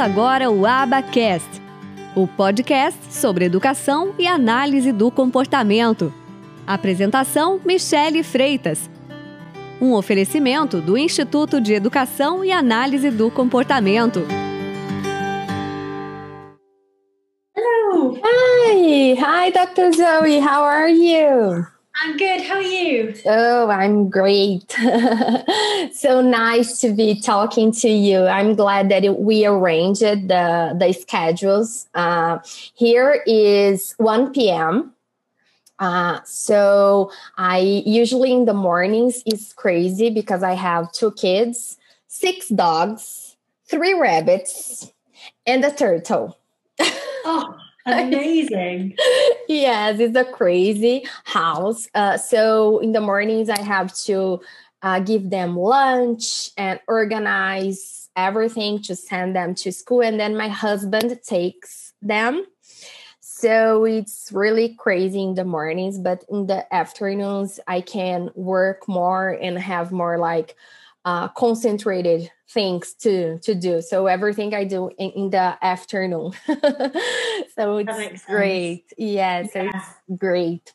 Agora o Abacast, o podcast sobre educação e análise do comportamento. Apresentação: Michele Freitas. Um oferecimento do Instituto de Educação e Análise do Comportamento. Hello. Hi. Hi, Dr. Zoe. How are you? I'm good. How are you? Oh, I'm great. so nice to be talking to you. I'm glad that we arranged the, the schedules. Uh, here is 1 p.m. Uh, so I usually in the mornings is crazy because I have two kids, six dogs, three rabbits, and a turtle. Oh, Amazing. yes, it's a crazy house. Uh, so in the mornings, I have to uh, give them lunch and organize everything to send them to school. And then my husband takes them. So it's really crazy in the mornings, but in the afternoons, I can work more and have more like uh, concentrated things to to do. So everything i do in, in the afternoon. So it's great. Yeah so yeah. it's great.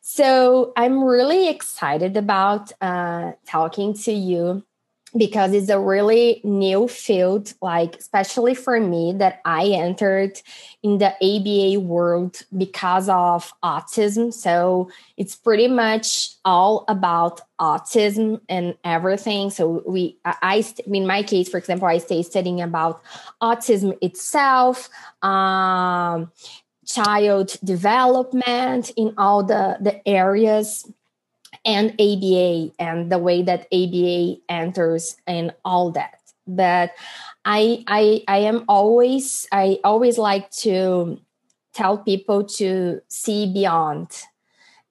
So i'm really excited about uh, talking to you because it's a really new field like especially for me that i entered in the aba world because of autism. So it's pretty much all about autism and everything. So we i, in my case for example i stay studying about autism itself um, child development in all the the areas and ABA and the way that ABA enters and all that. But I I I am always I always like to tell people to see beyond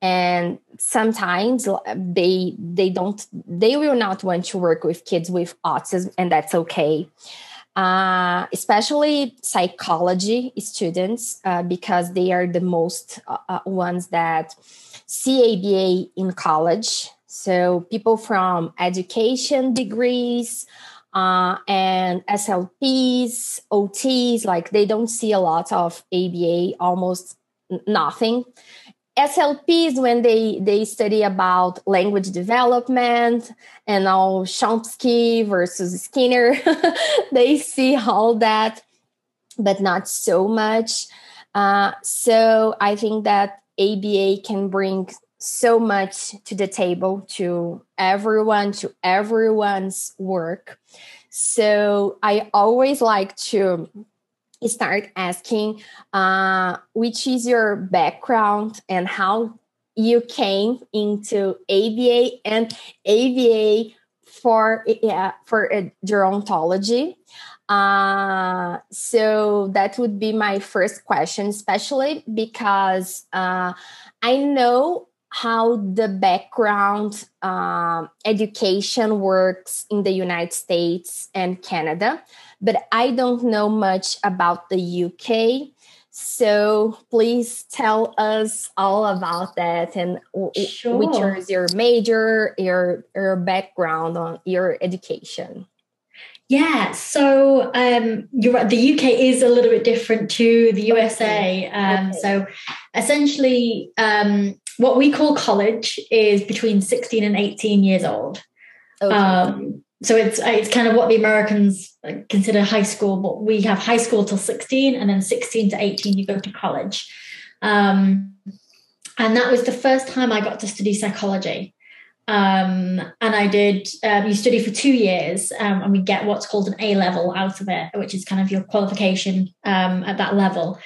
and sometimes they they don't they will not want to work with kids with autism and that's okay uh, especially psychology students uh, because they are the most uh, uh ones that see ABA in college. So people from education degrees uh, and SLPs, OTs, like they don't see a lot of ABA, almost nothing. SLPs when they they study about language development and all Chomsky versus Skinner, they see all that, but not so much. Uh, so I think that ABA can bring so much to the table to everyone, to everyone's work. So I always like to start asking uh, which is your background and how you came into ABA and ABA for yeah, for gerontology. Uh, so that would be my first question, especially because uh, I know how the background uh, education works in the United States and Canada, but I don't know much about the UK. So please tell us all about that and sure. which is your major, your your background on your education. Yeah, so um, you're right. The UK is a little bit different to the USA. Um, okay. So essentially, um, what we call college is between 16 and 18 years old. Okay. So it's it's kind of what the Americans consider high school, but we have high school till 16, and then 16 to 18 you go to college. Um, and that was the first time I got to study psychology. Um, and I did, um, you study for two years um, and we get what's called an A level out of it, which is kind of your qualification um, at that level.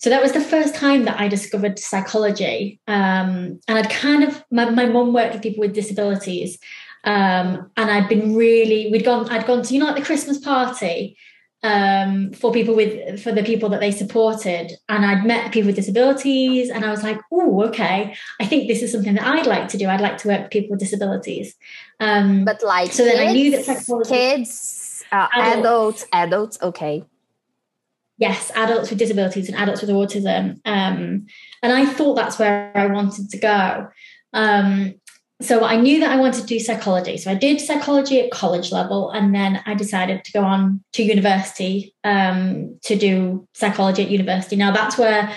So that was the first time that I discovered psychology. Um, and I'd kind of, my, my mum worked with people with disabilities. Um, and I'd been really, we'd gone, I'd gone to, you know, like the Christmas party um, for people with for the people that they supported. And i'd met people with disabilities and i was like oh okay. I think this is something that i'd like to do. I'd like to work with people with disabilities. Um, but like so kids, then i knew that psychology, kids? Uh, adults, adults adults? Okay. Yes adults with disabilities and adults with autism. Um, and i thought that's where i wanted to go. Um, so I knew that I wanted to do psychology. So I did psychology at college level, and then I decided to go on to university um, to do psychology at university. Now that's where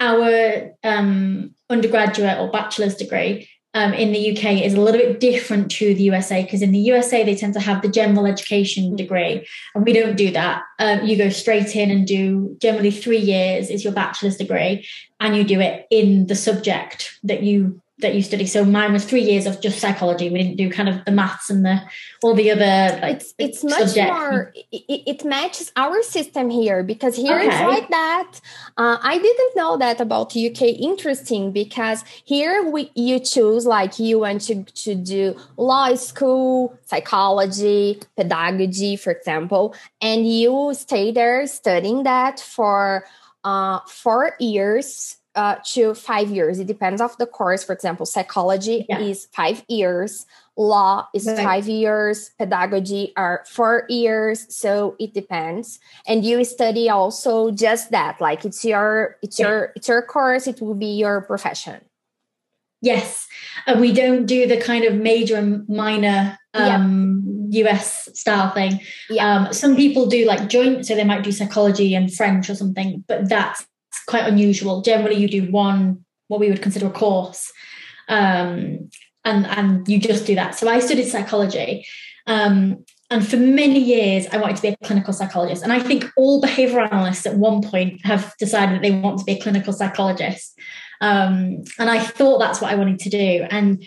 our um, undergraduate or bachelor's degree um, in the UK is a little bit different to the USA because in the USA they tend to have the general education degree, and we don't do that. Um, you go straight in and do generally three years is your bachelor's degree, and you do it in the subject that you that you study. So mine was three years of just psychology. We didn't do kind of the maths and the all the other. Like, it's it's much more. It, it, matches our system here because here okay. it's like that. Uh, I didn't know that about UK. Interesting because here we you choose like you want to to do law school, psychology, pedagogy, for example, and you stay there studying that for uh, four years uh, to five years. It depends of the course. For example, psychology yeah. is five years, law is right. five years, pedagogy are four years. So it depends. And you study also just that, like it's your it's yeah. your it's your course. It will be your profession. Yes, uh, we don't do the kind of major and minor um, yeah. US style thing. Yeah. Um, some people do like joint, so they might do psychology and French or something, but that's quite unusual. Generally, you do one what we would consider a course, um, and and you just do that. So I studied psychology. Um, and for many years, I wanted to be a clinical psychologist. And I think all behavioral analysts at one point have decided that they want to be a clinical psychologist. Um, and I thought that's what I wanted to do. And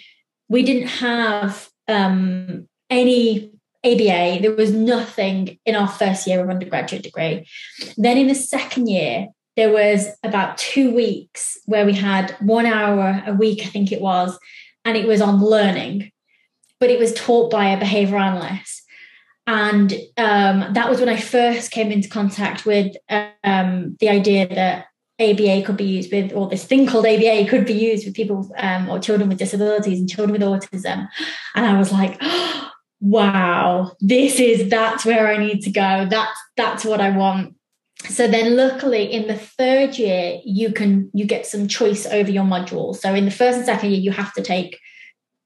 we didn't have um, any ABA. There was nothing in our first year of undergraduate degree. Then in the second year, there was about two weeks where we had one hour a week, I think it was, and it was on learning, but it was taught by a behavior analyst. And um, that was when I first came into contact with um, the idea that ABA could be used with, or this thing called ABA could be used with people um, or children with disabilities and children with autism. And I was like, oh, wow, this is that's where I need to go. That's that's what I want so then luckily in the third year you can you get some choice over your module. So in the first and second year you have to take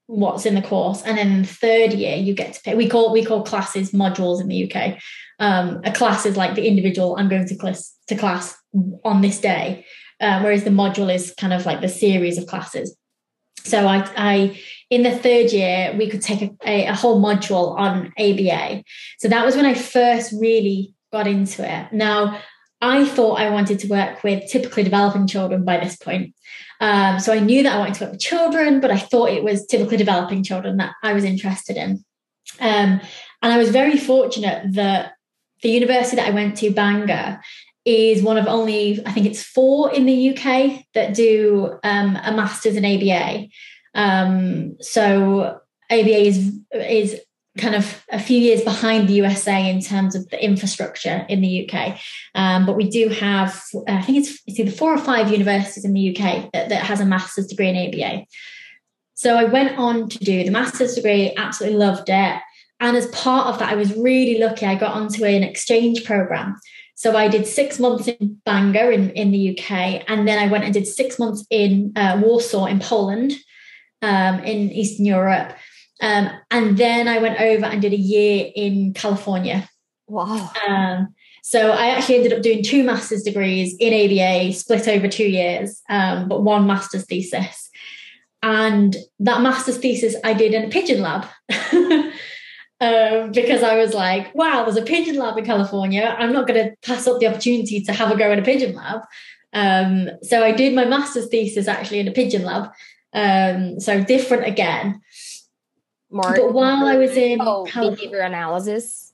what's in the course. And then in the third year you get to pick we call we call classes modules in the uk um, a class is like the individual i'm going to class to class on this day. Uh, whereas the module is kind of like the series of classes. So i i in the third year we could take a, a, a whole module on aba so that was when i first really got into it. Now, I thought I wanted to work with typically developing children by this point. Um, so I knew that I wanted to work with children, but I thought it was typically developing children that I was interested in. Um, and I was very fortunate that the university that I went to, Bangor, is one of only, I think it's four in the UK that do um, a master's in ABA. Um, so ABA is is kind of a few years behind the USA in terms of the infrastructure in the UK. Um, but we do have, I think it's, it's either four or five universities in the UK that, that has a master's degree in ABA. So I went on to do the master's degree, absolutely loved it. And as part of that, I was really lucky. I got onto an exchange program. So I did six months in Bangor in, in the UK, and then I went and did six months in uh, Warsaw in Poland, um, in Eastern Europe. Um, and then I went over and did a year in California. Wow. Um, so I actually ended up doing two master's degrees in ABA, split over two years, um, but one master's thesis. And that master's thesis I did in a pigeon lab. um, because I was like, wow, there's a pigeon lab in California. I'm not going to pass up the opportunity to have a go in a pigeon lab. Um, so I did my master's thesis actually in a pigeon lab. Um, so different again more but while i was in oh, behavior analysis.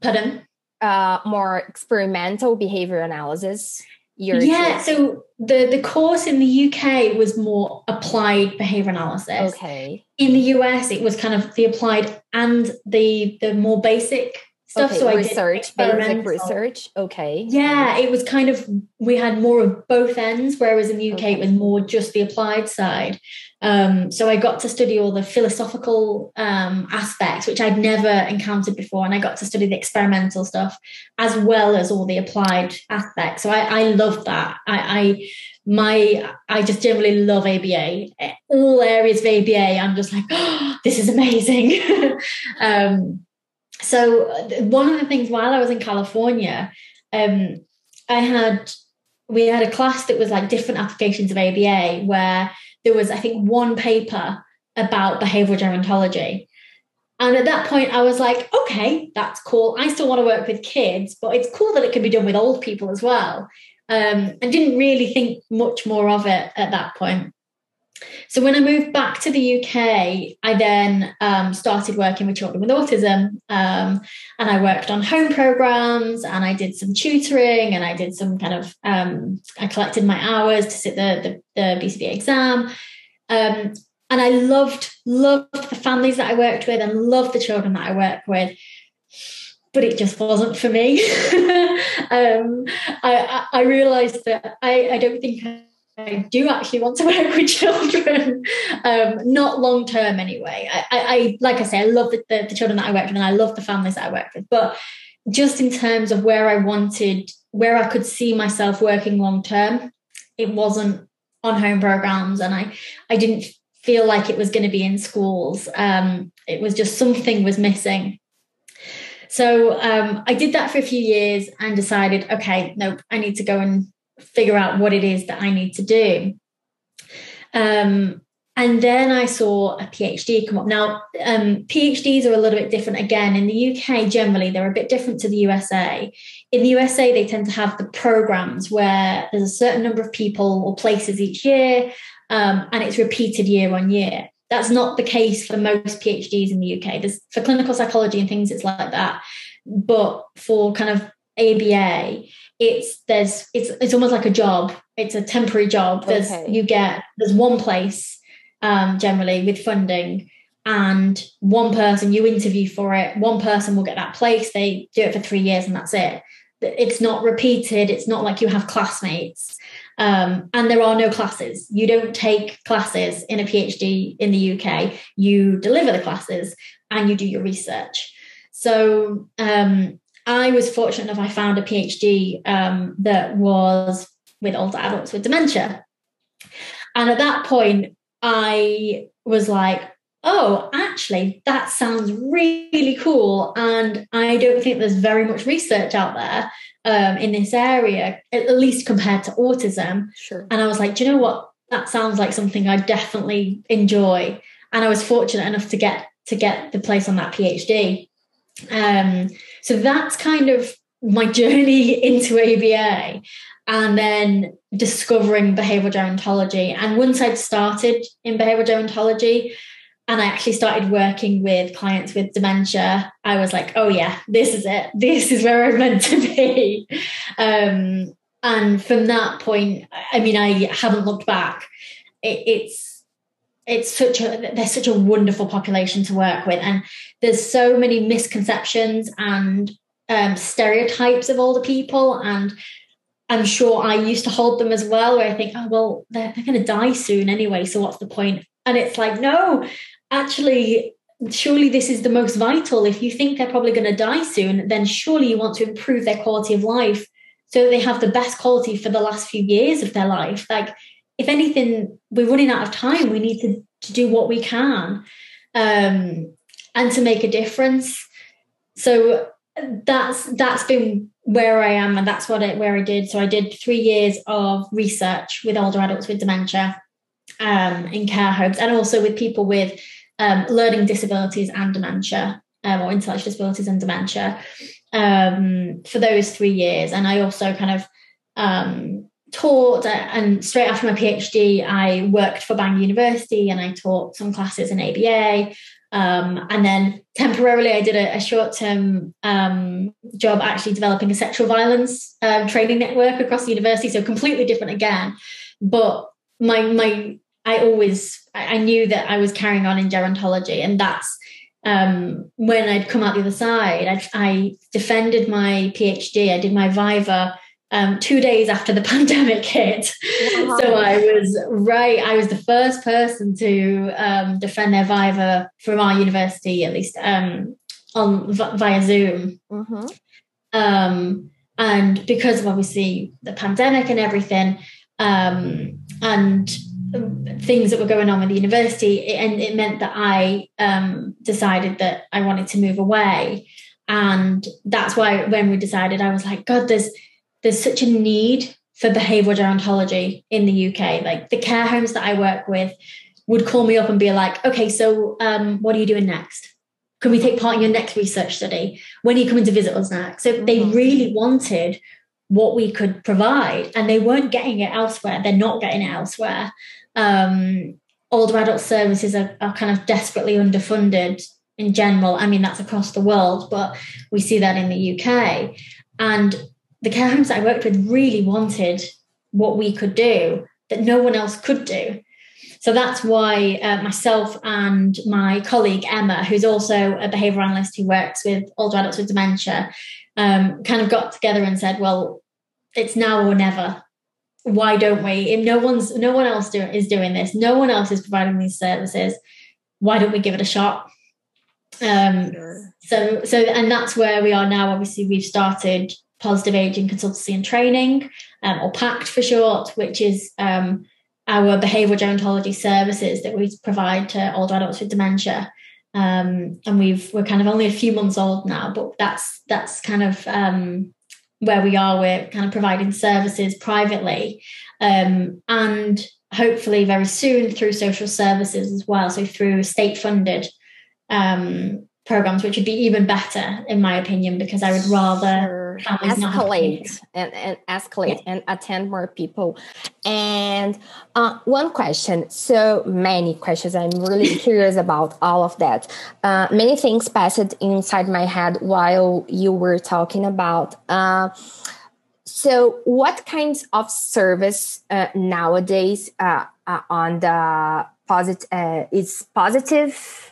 Pardon? Uh more experimental behavior analysis. Yeah so the the course in the uk was more applied behavior analysis. Okay. In the us it was kind of the applied and the the more basic stuff. Okay, so I research, basic research. Okay. Yeah, it was kind of we had more of both ends, whereas in the UK okay. it was more just the applied side. Um, so I got to study all the philosophical um, aspects, which I'd never encountered before, and I got to study the experimental stuff as well as all the applied aspects. So I, I loved that. I, I my I just generally love ABA. All areas of ABA, I'm just like, oh, this is amazing. um, so one of the things while I was in California, um, I had we had a class that was like different applications of ABA where there was I think one paper about behavioral gerontology. And at that point, I was like, okay, that's cool. I still want to work with kids, but it's cool that it can be done with old people as well. Um, and didn't really think much more of it at that point. So when I moved back to the UK, I then um, started working with children with autism, um, and I worked on home programs, and I did some tutoring, and I did some kind of um, I collected my hours to sit the the, the BCBA exam, um, and I loved loved the families that I worked with, and loved the children that I worked with but it just wasn't for me. um, I, I, realized that I, I don't think I do actually want to work with children, um, not long term anyway. I, I, like I say, I love the, the, the, children that I worked with and I love the families that I worked with. But just in terms of where I wanted, where I could see myself working long term, it wasn't on home programs and I, I didn't feel like it was going to be in schools. Um, it was just something was missing. So um, I did that for a few years and decided, okay, nope, I need to go and figure out what it is that I need to do. Um, and then I saw a PhD come up. Now, um, PhDs are a little bit different again. In the UK, generally, they're a bit different to the USA. In the USA, they tend to have the programs where there's a certain number of people or places each year, um, and it's repeated year on year. That's not the case for most PhDs in the UK. There's for clinical psychology and things, it's like that. But for kind of ABA, it's there's it's it's almost like a job. It's a temporary job. There's okay. you get there's one place um, generally with funding and one person you interview for it one person will get that place they do it for three years and that's it it's not repeated it's not like you have classmates um, and there are no classes. You don't take classes in a PhD in the UK. You deliver the classes and you do your research. So um, I was fortunate enough, I found a PhD um, that was with older adults with dementia. And at that point, I was like, oh, actually, that sounds really cool. And I don't think there's very much research out there um, in this area, at least compared to autism. Sure. And I was like, do you know what? That sounds like something I definitely enjoy. And I was fortunate enough to get to get the place on that PhD. Um, so that's kind of my journey into ABA and then discovering behavioral gerontology. And once I'd started in behavioral gerontology, and I actually started working with clients with dementia, I was like, oh yeah, this is it. This is where I'm meant to be. Um, and from that point, I mean, I haven't looked back. It, it's it's such a there's such a wonderful population to work with, and there's so many misconceptions and um, stereotypes of older people, and I'm sure I used to hold them as well, where I think, oh well, they're, they're going to die soon anyway, so what's the point? And it's like, no, actually surely this is the most vital. If you think they're probably going to die soon then surely you want to improve their quality of life so they have the best quality for the last few years of their life. Like if anything we're running out of time. We need to, to do what we can um, and to make a difference. So that's that's been where I am and that's what I, where I did. So I did 3 years of research with older adults with dementia um, in care homes and also with people with um, learning disabilities and dementia, um, or intellectual disabilities and dementia, um, for those three years. And I also kind of um, taught, and straight after my PhD, I worked for Bangor University and I taught some classes in ABA. Um, and then temporarily, I did a, a short term um, job actually developing a sexual violence uh, training network across the university. So completely different again. But my my I always I knew that I was carrying on in gerontology, and that's um, when I'd come out the other side. I, I, defended my PhD. I did my viva um, two days after the pandemic hit. Wow. So I was right. I was the first person to um, defend their viva from our university, at least um, on via Zoom. Mm-hmm. Um, and because of obviously the pandemic and everything, um, and things that were going on with the university, and it meant that I um, decided that I wanted to move away. And that's why when we decided, I was like, God, there's there's such a need for behavioral gerontology in the UK. Like the care homes that I work with would call me up and be like, okay, so um, what are you doing next? Can we take part in your next research study? When are you coming to visit us next? So mm-hmm. they really wanted what we could provide, and they weren't getting it elsewhere. They're not getting it elsewhere. Um, older adult services are, are kind of desperately underfunded in general. I mean, that's across the world, but we see that in the UK. And the care homes that I worked with really wanted what we could do that no one else could do. So that's why uh, myself and my colleague Emma, who's also a behavioural analyst who works with older adults with dementia, um, kind of got together and said, "Well, it's now or never. Why don't we? If no one's, no one else do, is doing this. No one else is providing these services. Why don't we give it a shot?" Um, sure. So, so, and that's where we are now. Obviously, we've started positive aging consultancy and training, um, or PACT for short, which is um, our behavioural gerontology services that we provide to older adults with dementia. Um, and we've we're kind of only a few months old now, but that's that's kind of um, where we are. We're kind of providing services privately, um, and hopefully very soon through social services as well. So through state funded um, programs, which would be even better in my opinion, because I would rather escalate and, and escalate yeah. and attend more people. And uh, one question, so many questions. I'm really curious about all of that. Uh, many things passed inside my head while you were talking about. Uh, so, what kinds of service uh, nowadays uh, uh, on the positive is positive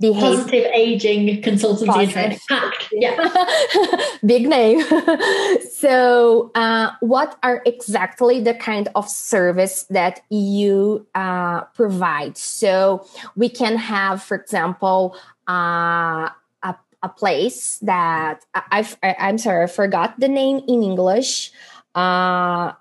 behavior. Positive aging consultancy Positive. and training. Yeah. Big name. so, uh, what are exactly the kind of service that you uh, provide? So, we can have, for example, uh, a, a place that I've, I'm sorry, I forgot the name in English. Uh,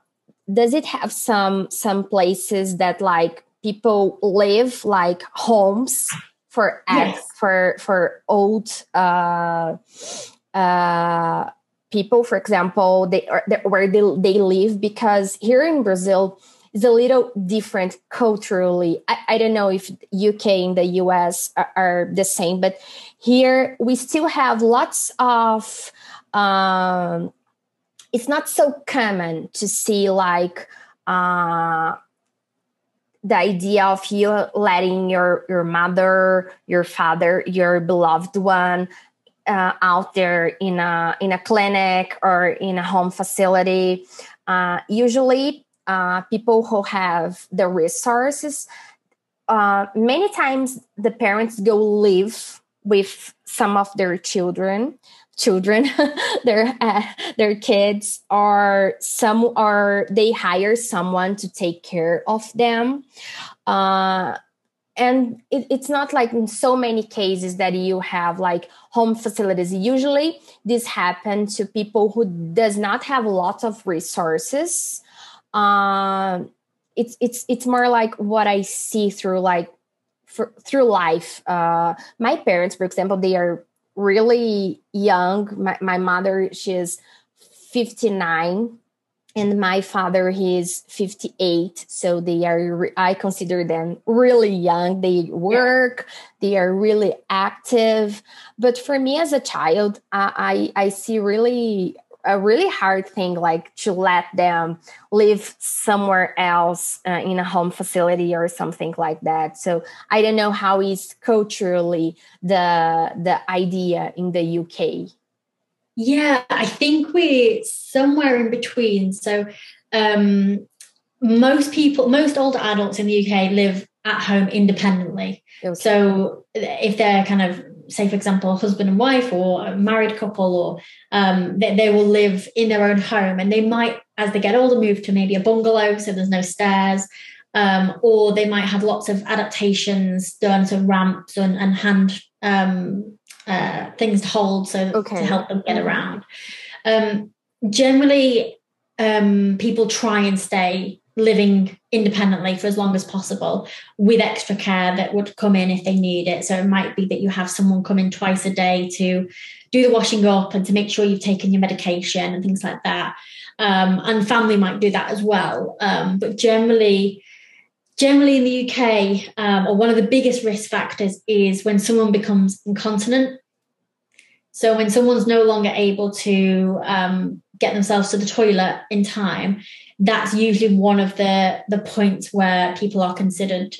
does it have some some places that like people live like homes for yes. for for old uh, uh, people, for example, they are where they, they live because here in Brazil is a little different culturally. I, I don't know if UK and the US are, are, the same, but here we still have lots of. Um, it's not so common to see like uh, the idea of you letting your your mother your father your beloved one uh, out there in a in a clinic or in a home facility. Uh, usually uh, people who have the resources uh, many times the parents go live with some of their children children. Their uh, their kids are some are they hire someone to take care of them. Uh, and it, it's not like in so many cases that you have like home facilities. Usually this happens to people who does not have lots of resources. Uh, it's it's it's more like what i see through like for, through life. Uh, my parents for example they are really young. My, my mother, she's 59 and my father he's 58 so they are i consider them really young. They work they are really active. But for me as a child i i, I see really a really hard thing like to let them live somewhere else uh, in a home facility or something like that. So i don't know how is culturally the the idea in the uk yeah i think we're somewhere in between. So um most people most older adults in the uk live at home independently. Okay. so if they're kind of say, for example, a husband and wife or a married couple, or um, they, they will live in their own home and they might, as they get older, move to maybe a bungalow so there's no stairs. Um, or they might have lots of adaptations done, to ramps and, and hand um, uh, things to hold so okay. to help them get around. Um, generally, um, people try and stay living independently for as long as possible with extra care that would come in if they need it. So it might be that you have someone come in twice a day to do the washing up and to make sure you've taken your medication and things like that. Um, and family might do that as well. Um, but generally, generally in the UK, um, or one of the biggest risk factors is when someone becomes incontinent. So when someone's no longer able to um, get themselves to the toilet in time, that's usually one of the the points where people are considered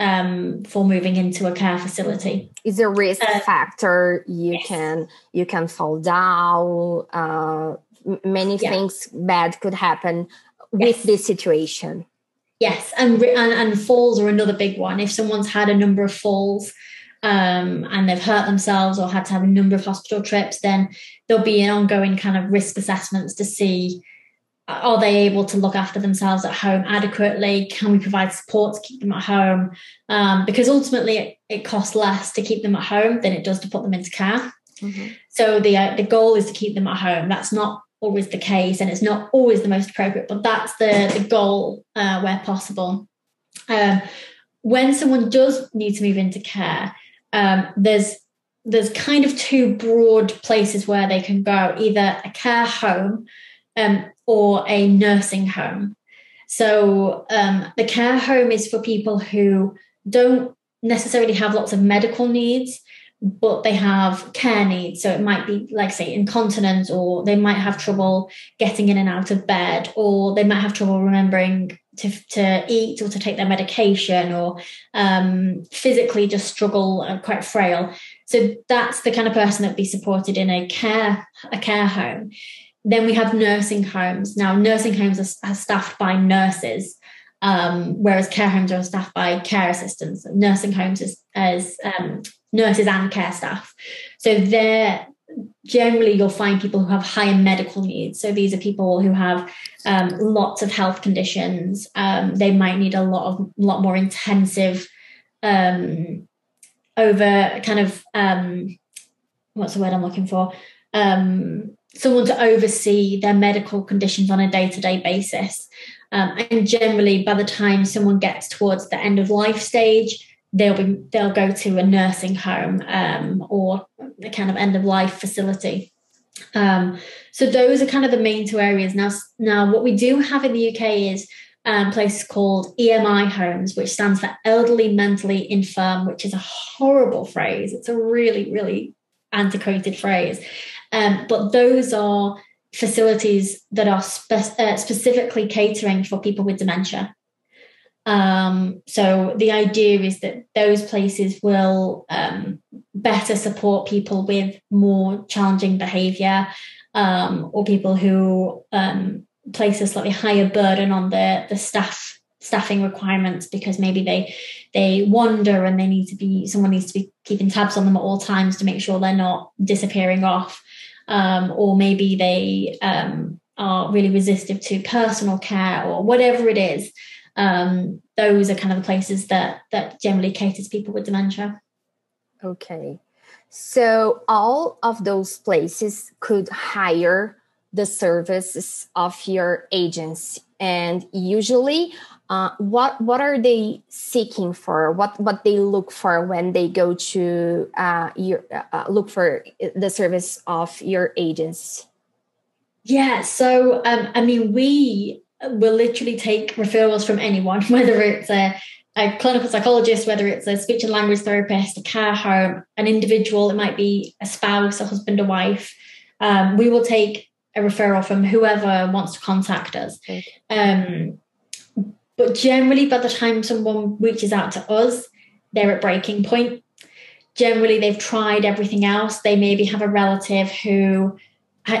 um, for moving into a care facility. Is a risk uh, factor. You yes. can you can fall down. Uh, many yeah. things bad could happen with yes. this situation. Yes, and, and and falls are another big one. If someone's had a number of falls, um, and they've hurt themselves or had to have a number of hospital trips, then there'll be an ongoing kind of risk assessments to see are they able to look after themselves at home adequately? Can we provide support to keep them at home? Um, because ultimately, it, it, costs less to keep them at home than it does to put them into care. Mm-hmm. So the uh, the goal is to keep them at home. That's not always the case, and it's not always the most appropriate, but that's the the goal uh, where possible. Um, when someone does need to move into care, um, there's there's kind of two broad places where they can go: either a care home um, or a nursing home. So um, the care home is for people who don't necessarily have lots of medical needs, but they have care needs. So it might be, like, say, incontinence, or they might have trouble getting in and out of bed, or they might have trouble remembering to, to eat or to take their medication, or um, physically just struggle, uh, quite frail. So that's the kind of person that would be supported in a care a care home. Then we have nursing homes. Now, nursing homes are, are staffed by nurses, um, whereas care homes are staffed by care assistants. Nursing homes as um, nurses and care staff. So there, generally, you'll find people who have higher medical needs. So these are people who have um, lots of health conditions. Um, they might need a lot of lot more intensive um, over kind of um, what's the word I'm looking for? Someone to oversee their medical conditions on a day-to-day basis um, and generally by the time someone gets towards the end of life stage they'll be they'll go to a nursing home um, or a kind of end of life facility um, so those are kind of the main two areas now now what we do have in the uk is um, places called EMI homes, which stands for elderly mentally infirm, which is a horrible phrase. It's a really, really antiquated phrase. Um, but those are facilities that are spe- uh, specifically catering for people with dementia. Um, so the idea is that those places will um, better support people with more challenging behaviour um, or people who um, place a slightly higher burden on the the staff staffing requirements because maybe they they wander and they need to be someone needs to be keeping tabs on them at all times to make sure they're not disappearing off um, or maybe they um, are really resistive to personal care or whatever it is. Um, those are kind of the places that that generally cater to people with dementia. Okay, so all of those places could hire the services of your agency, and usually uh, what what are they seeking for? What what they look for when they go to uh, your uh, look for the service of your agents Yeah, so um, I mean, we will literally take referrals from anyone, whether it's a, a clinical psychologist, whether it's a speech and language therapist, a care home, an individual. It might be a spouse, a husband, a wife. Um, we will take a referral from whoever wants to contact us. Um, but generally, by the time someone reaches out to us, they're at breaking point. Generally, they've tried everything else. They maybe have a relative who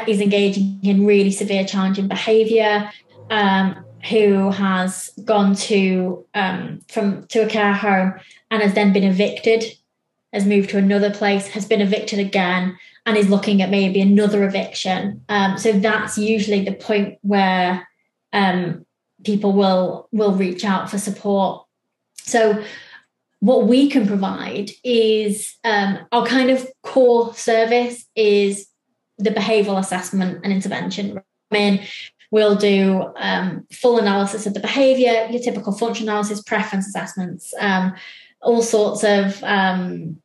is engaging in really severe, challenging behavior, um, who has gone to um, from to a care home and has then been evicted, has moved to another place, has been evicted again, and is looking at maybe another eviction. Um, so that's usually the point where um, people will will reach out for support. So what we can provide is um, our kind of core service is the behavioural assessment and intervention. I mean, We'll do um, full analysis of the behavior, your typical function analysis, preference assessments, um, all sorts of um,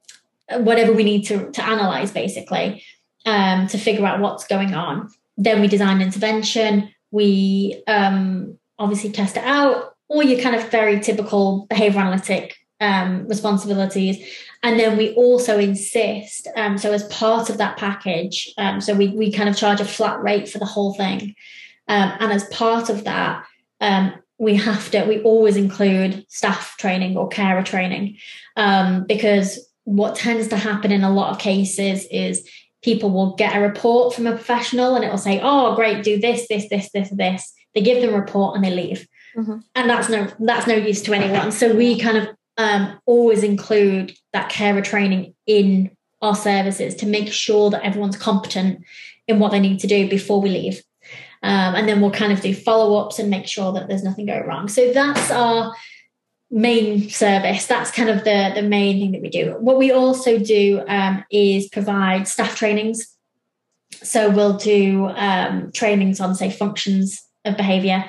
whatever we need to, to analyze basically um, to figure out what's going on. Then we design intervention. We um, obviously test it out, all your kind of very typical behavior analytic um, responsibilities. And then we also insist, um, so as part of that package, um, so we, we kind of charge a flat rate for the whole thing. Um, and as part of that, we have to, we always include staff training or carer training because what tends to happen in a lot of cases is people will get a report from a professional and it will say, oh, great, do this, this, this, this, this. They give them a report and they leave. Mm-hmm. And that's no that's no use to anyone. So we kind of um, always include that carer training in our services to make sure that everyone's competent in what they need to do before we leave. Um, and then we'll kind of do follow ups and make sure that there's nothing going wrong. So that's our main service. That's kind of the, the main thing that we do. What we also do um, is provide staff trainings. So we'll do um, trainings on, say, functions of behavior.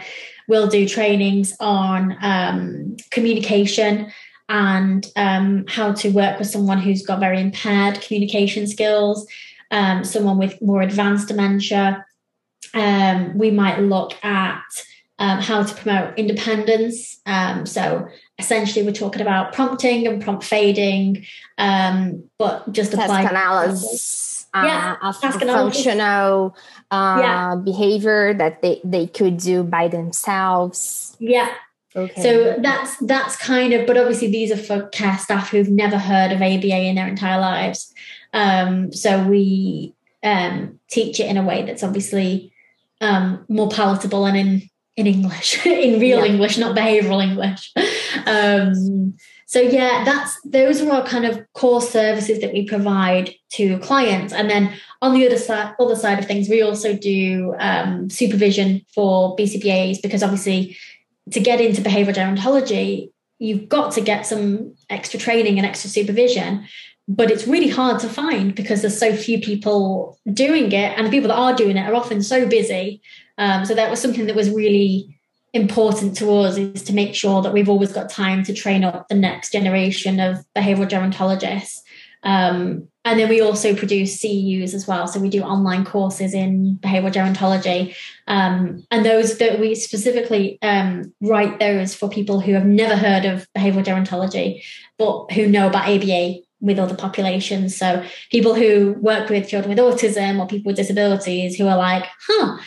We'll do trainings on um, communication and um, how to work with someone who's got very impaired communication skills, um, someone with more advanced dementia. Um, we might look at um, how to promote independence. Um, so essentially, we're talking about prompting and prompt fading, um, but just apply analysis. Uh, yeah, of functional uh, yeah. behavior that they, they could do by themselves. Yeah, Okay. So that's that's kind of, but obviously these are for care staff who've never heard of ABA in their entire lives. Um, so we um, teach it in a way that's obviously um, more palatable and in in English, in real yeah. English, not behavioral English. Um, so yeah, that's those are our kind of core services that we provide to clients, and then on the other side, other side of things, we also do um, supervision for BCBAs because obviously to get into behavioral gerontology, you've got to get some extra training and extra supervision. But it's really hard to find because there's so few people doing it, and the people that are doing it are often so busy. Um, so that was something that was really important to us is to make sure that we've always got time to train up the next generation of behavioral gerontologists. Um, and then we also produce CEUs as well. So we do online courses in behavioral gerontology. Um, and those that we specifically um, write those for people who have never heard of behavioral gerontology, but who know about ABA with other populations. So people who work with children with autism or people with disabilities who are like, huh,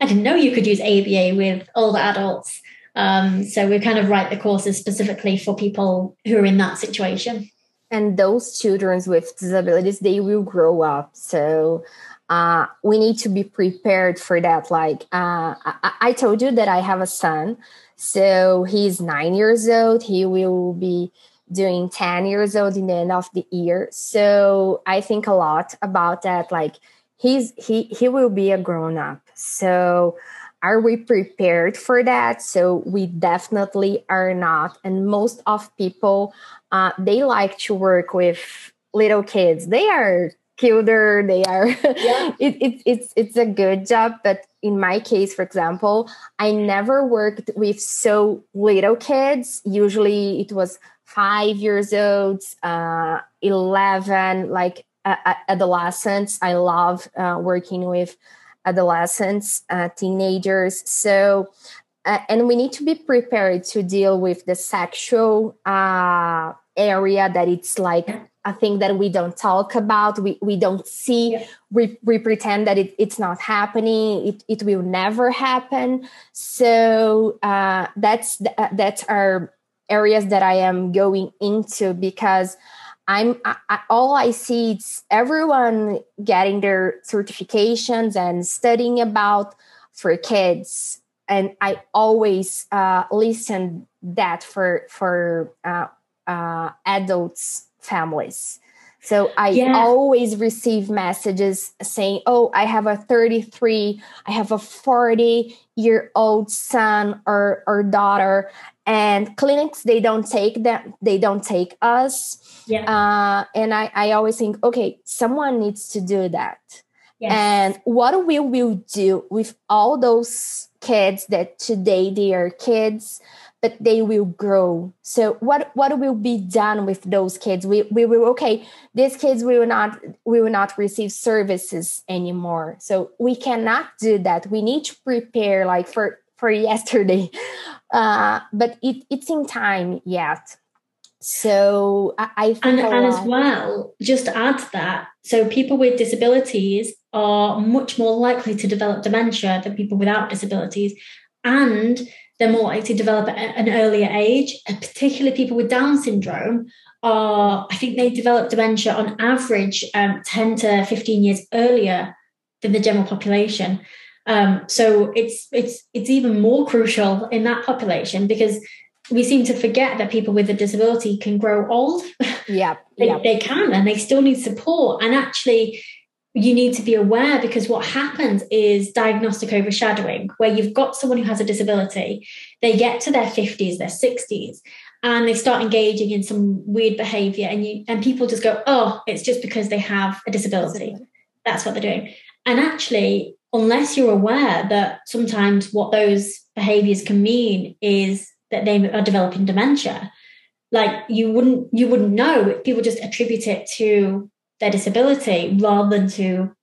I didn't know you could use ABA with older adults. Um, so we kind of write the courses specifically for people who are in that situation. And those children with disabilities they will grow up. So uh, we need to be prepared for that. Like uh, I, I, told you that i have a son. So he's nine years old. He will be doing 10 years old in the end of the year. So i think a lot about that. Like he's he he will be a grown up. So are we prepared for that? So we definitely are not. And most of people uh, they like to work with little kids. They are cuter. They are yeah. it, it, it's it's a good job. But in my case for example i never worked with so little kids. Usually it was five years old uh, 11 like adolescents i love uh, working with adolescents, uh, teenagers. So, uh, and we need to be prepared to deal with the sexual uh, area that it's like a thing that we don't talk about, we, we don't see, yeah. we, we pretend that it, it's not happening, it, it will never happen. So uh, that's uh, that's our areas that I am going into because I'm I, all I see is everyone getting their certifications and studying about for kids, and I always uh, listen that for for uh, uh, adults families. So I yeah. always receive messages saying, "Oh, I have a 33, I have a 40 year old son or or daughter, and clinics they don't take them, they don't take us." Yeah. Uh, and I, I always think, okay, someone needs to do that. Yes. And what we will do with all those kids that today they are kids but they will grow. So what what will be done with those kids? We, we will okay these kids will not we will not receive services anymore. So we cannot do that. We need to prepare like for for yesterday. Uh, but it, it's in time yet. So I, I and, and as well, just to add to that, so people with disabilities are much more likely to develop dementia than people without disabilities, and they're more likely to develop at an earlier age. And particularly people with Down syndrome are, I think they develop dementia on average um, 10 to 15 years earlier than the general population. Um, so it's it's it's even more crucial in that population because we seem to forget that people with a disability can grow old. Yeah, they, yep. they can, and they still need support. And actually, you need to be aware because what happens is diagnostic overshadowing, where you've got someone who has a disability, they get to their 50s, their 60s, and they start engaging in some weird behavior, and you and people just go, oh, it's just because they have a disability. That's what they're doing. And actually, unless you're aware that sometimes what those behaviors can mean is that they are developing dementia like you wouldn't you wouldn't know if people just attribute it to their disability rather than to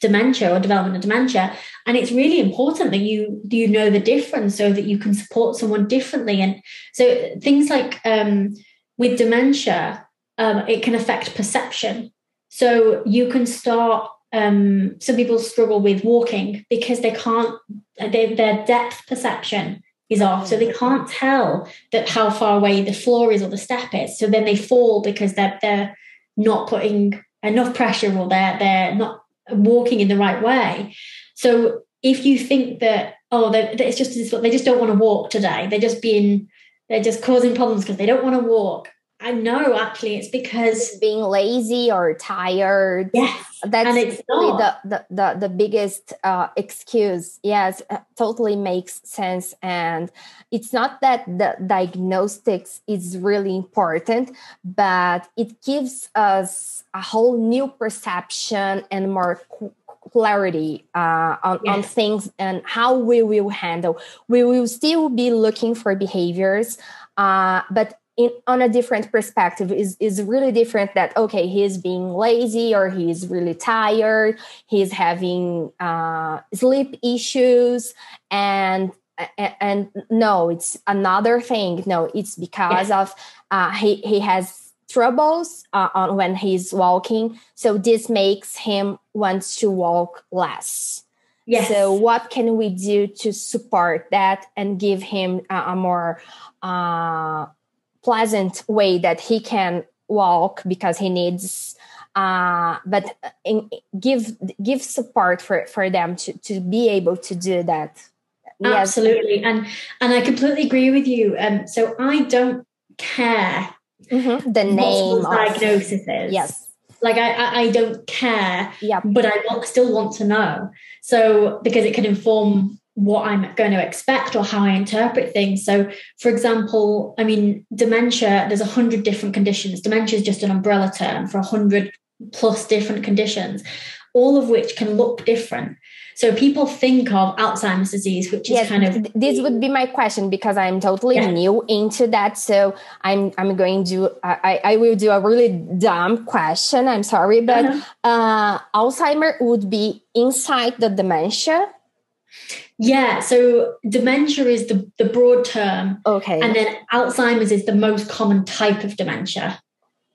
dementia or development of dementia and it's really important that you you know the difference so that you can support someone differently and so things like um, with dementia um, it can affect perception so you can start um, some people struggle with walking because they can't they, their depth perception is off. So they can't tell that how far away the floor is or the step is. So then they fall because they're they're not putting enough pressure or they're they're not walking in the right way. So if you think that oh it's just they just don't want to walk today, they're just being they're just causing problems because they don't want to walk. I know actually it's because being lazy or tired. Yes. That's really the, the, the, the, biggest uh, excuse. Yes, uh, totally makes sense. And it's not that the diagnostics is really important, but it gives us a whole new perception and more clarity uh, on, yes. on things and how we will handle. We will still be looking for behaviors, uh, but in, on a different perspective is is really different that okay he's being lazy or he's really tired he's having uh, sleep issues and and no it's another thing no it's because yeah. of uh, he he has troubles uh, on when he's walking so this makes him wants to walk less yes. so what can we do to support that and give him a, a more uh, pleasant way that he can walk because he needs uh, but in, give give support for for them to to be able to do that. Absolutely. And and i completely agree with you. Um so i don't care mm-hmm. the name of, diagnosis is. Yes. Like I, I don't care yeah but i still want to know. So because it can inform what I'm going to expect or how I interpret things. So, for example, I mean, dementia, there's a hundred different conditions. Dementia is just an umbrella term for a hundred plus different conditions, all of which can look different. So people think of Alzheimer's disease, which is yes, kind of this would be my question because I'm totally yeah. new into that. So I'm I'm going to I I will do a really dumb question. I'm sorry, but uh-huh. uh, Alzheimer would be inside the dementia yeah, so dementia is the, the broad term. Okay. And then Alzheimer's is the most common type of dementia.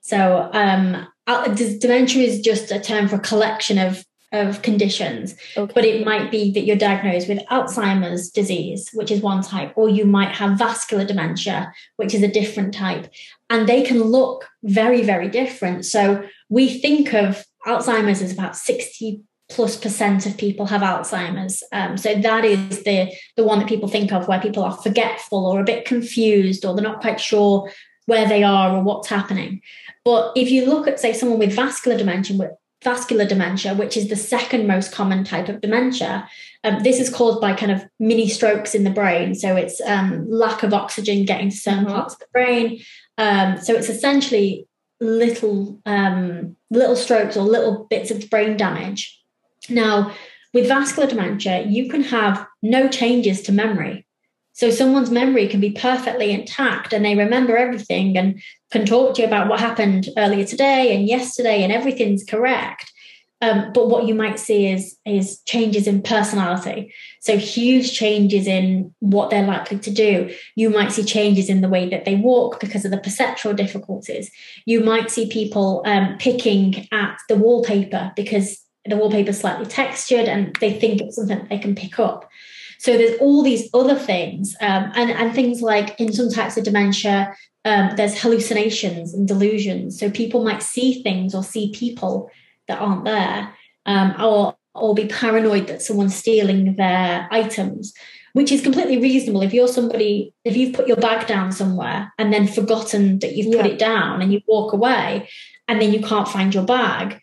So um, dementia is just a term for a collection of, of conditions. Okay. But it might be that you're diagnosed with Alzheimer's disease, which is one type, or you might have vascular dementia, which is a different type. And they can look very, very different. So we think of Alzheimer's as about 60 plus percent of people have Alzheimer's. Um, so that is the the one that people think of where people are forgetful or a bit confused or they're not quite sure where they are or what's happening. But if you look at say someone with vascular dementia, vascular dementia, which is the second most common type of dementia, um, this is caused by kind of mini strokes in the brain. So it's um, lack of oxygen getting to certain mm-hmm. parts of the brain. Um, so it's essentially little um, little strokes or little bits of brain damage now, with vascular dementia, you can have no changes to memory. So someone's memory can be perfectly intact and they remember everything and can talk to you about what happened earlier today and yesterday and everything's correct. Um, but what you might see is is changes in personality. So huge changes in what they're likely to do. You might see changes in the way that they walk because of the perceptual difficulties. You might see people um, picking at the wallpaper because the wallpaper is slightly textured and they think it's something they can pick up. So there's all these other things, um, and and things like in some types of dementia, um, there's hallucinations and delusions. So people might see things or see people that aren't there, um, or or be paranoid that someone's stealing their items, which is completely reasonable. If you're somebody, if you've put your bag down somewhere and then forgotten that you've yeah. put it down and you walk away, and then you can't find your bag,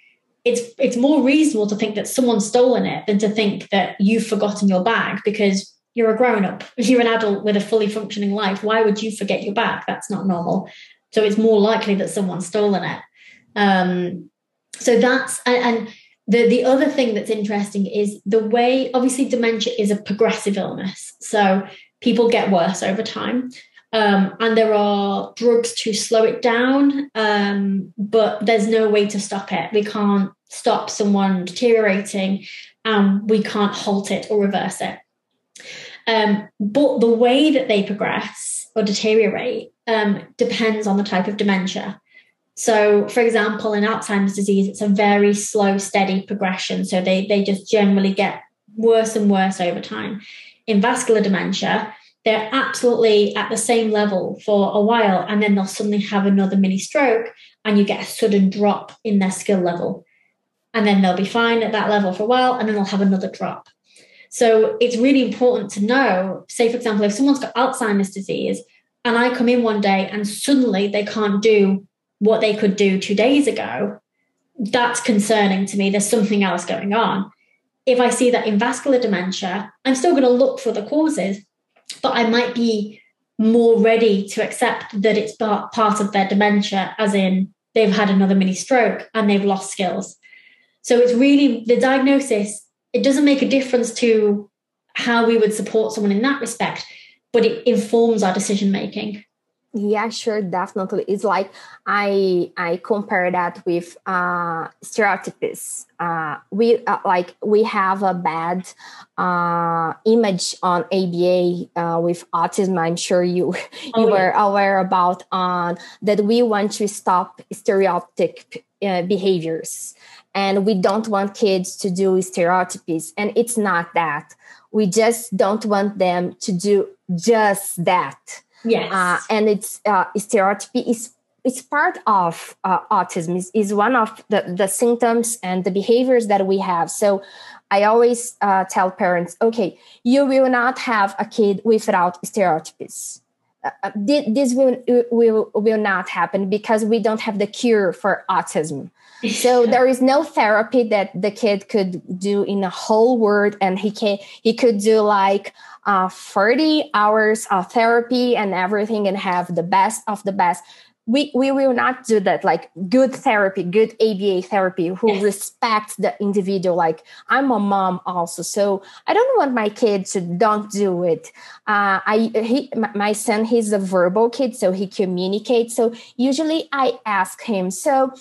it's it's more reasonable to think that someone's stolen it than to think that you've forgotten your bag because you're a grown up. You're an adult with a fully functioning life. Why would you forget your bag? That's not normal. So it's more likely that someone's stolen it. Um, so that's and, and the the other thing that's interesting is the way obviously dementia is a progressive illness so people get worse over time um, and there are drugs to slow it down um, but there's no way to stop it we can't stop someone deteriorating and we can't halt it or reverse it um, but the way that they progress or deteriorate um, depends on the type of dementia so, for example, in Alzheimer's disease, it's a very slow, steady progression. So they, they just generally get worse and worse over time. In vascular dementia, they're absolutely at the same level for a while, and then they'll suddenly have another mini stroke, and you get a sudden drop in their skill level. And then they'll be fine at that level for a while, and then they'll have another drop. So it's really important to know, say, for example, if someone's got Alzheimer's disease, and I come in one day and suddenly they can't do what they could do two days ago, that's concerning to me. There's something else going on. If I see that in vascular dementia, I'm still going to look for the causes, but I might be more ready to accept that it's part of their dementia, as in they've had another mini stroke and they've lost skills. So it's really the diagnosis, it doesn't make a difference to how we would support someone in that respect, but it informs our decision making yeah sure definitely. It's like i i compare that with uh stereotypes uh we uh, like we have a bad uh image on aba uh, with autism. I'm sure you oh, you yeah. were aware about on uh, that we want to stop stereotypic uh, behaviors and we don't want kids to do stereotypes and it's not that. We just don't want them to do just that. Yes. Uh, and it's uh, stereotype is it's part of uh, autism. Is, is one of the, the symptoms and the behaviors that we have. So i always uh, tell parents okay you will not have a kid without stereotypes uh, this will, will will not happen because we don't have the cure for autism. So there is no therapy that the kid could do in a whole world and he can he could do like uh, 30 hours of therapy and everything and have the best of the best we, we will not do that like good therapy good aba therapy who yes. respects the individual like i'm a mom also so i don't want my kid to don't do it. Uh, i he, my son he's a verbal kid so he communicates so usually i ask him so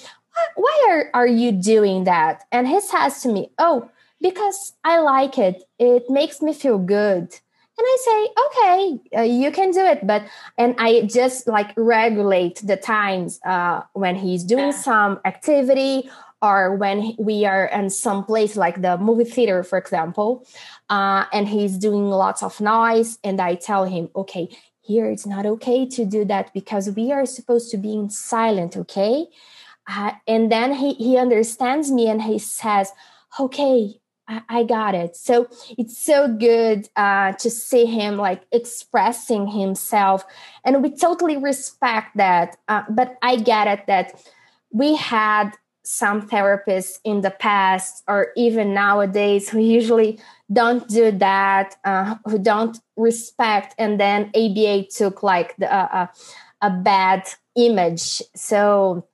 why are, are you doing that? And he says to me oh because i like it. It makes me feel good and i say okay uh, you can do it. But and i just like regulate the times uh, when he's doing some activity or when we are in some place like the movie theater for example uh, and he's doing lots of noise and i tell him okay here it's not okay to do that because we are supposed to be in silent okay? Uh, and then he, he understands me and he says okay I, got it. So it's so good uh, to see him like expressing himself, and we totally respect that. Uh, but I get it that we had some therapists in the past, or even nowadays, who usually don't do that, uh, who don't respect, and then ABA took like the, uh, uh, a bad image. So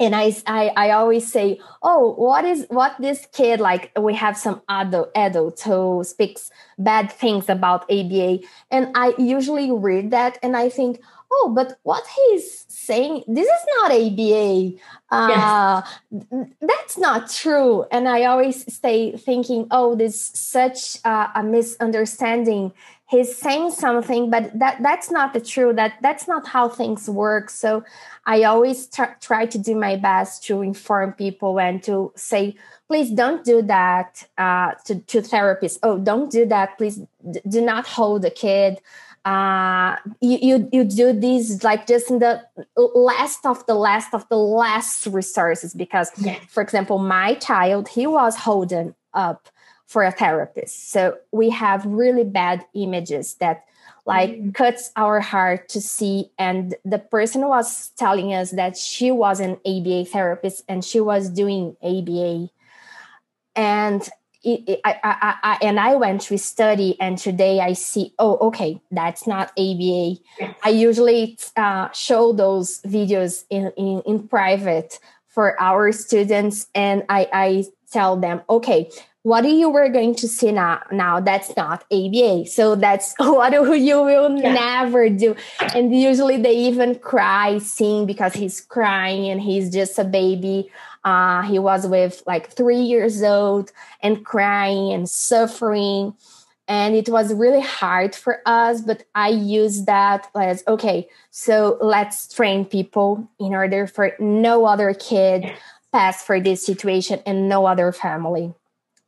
and I, I i always say oh what is what this kid like we have some adult adult who speaks bad things about aba and i usually read that and i think oh but what he's saying this is not aba uh, yes. that's not true. And i always stay thinking oh this such uh, a misunderstanding he's saying something but that that's not the truth. That that's not how things work. So i always t- try to do my best to inform people and to say please don't do that uh, to, to therapists. Oh don't do that. Please d- do not hold a kid. Uh, you, you you do these like just in the last of the last of the last resources. Because for example my child he was holding up for a therapist. So we have really bad images that like mm-hmm. cuts our heart to see and the person was telling us that she was an ABA therapist and she was doing ABA and it, it, I, I, I, and I went to study, and today I see, oh, okay, that's not ABA. I usually uh, show those videos in, in, in private for our students, and I, I tell them, okay, what you were going to see now, now that's not ABA. So that's what you will yeah. never do. And usually they even cry, sing because he's crying and he's just a baby. Uh, he was with like three years old and crying and suffering. And it was really hard for us, but I use that as okay, so let's train people in order for no other kid pass for this situation and no other family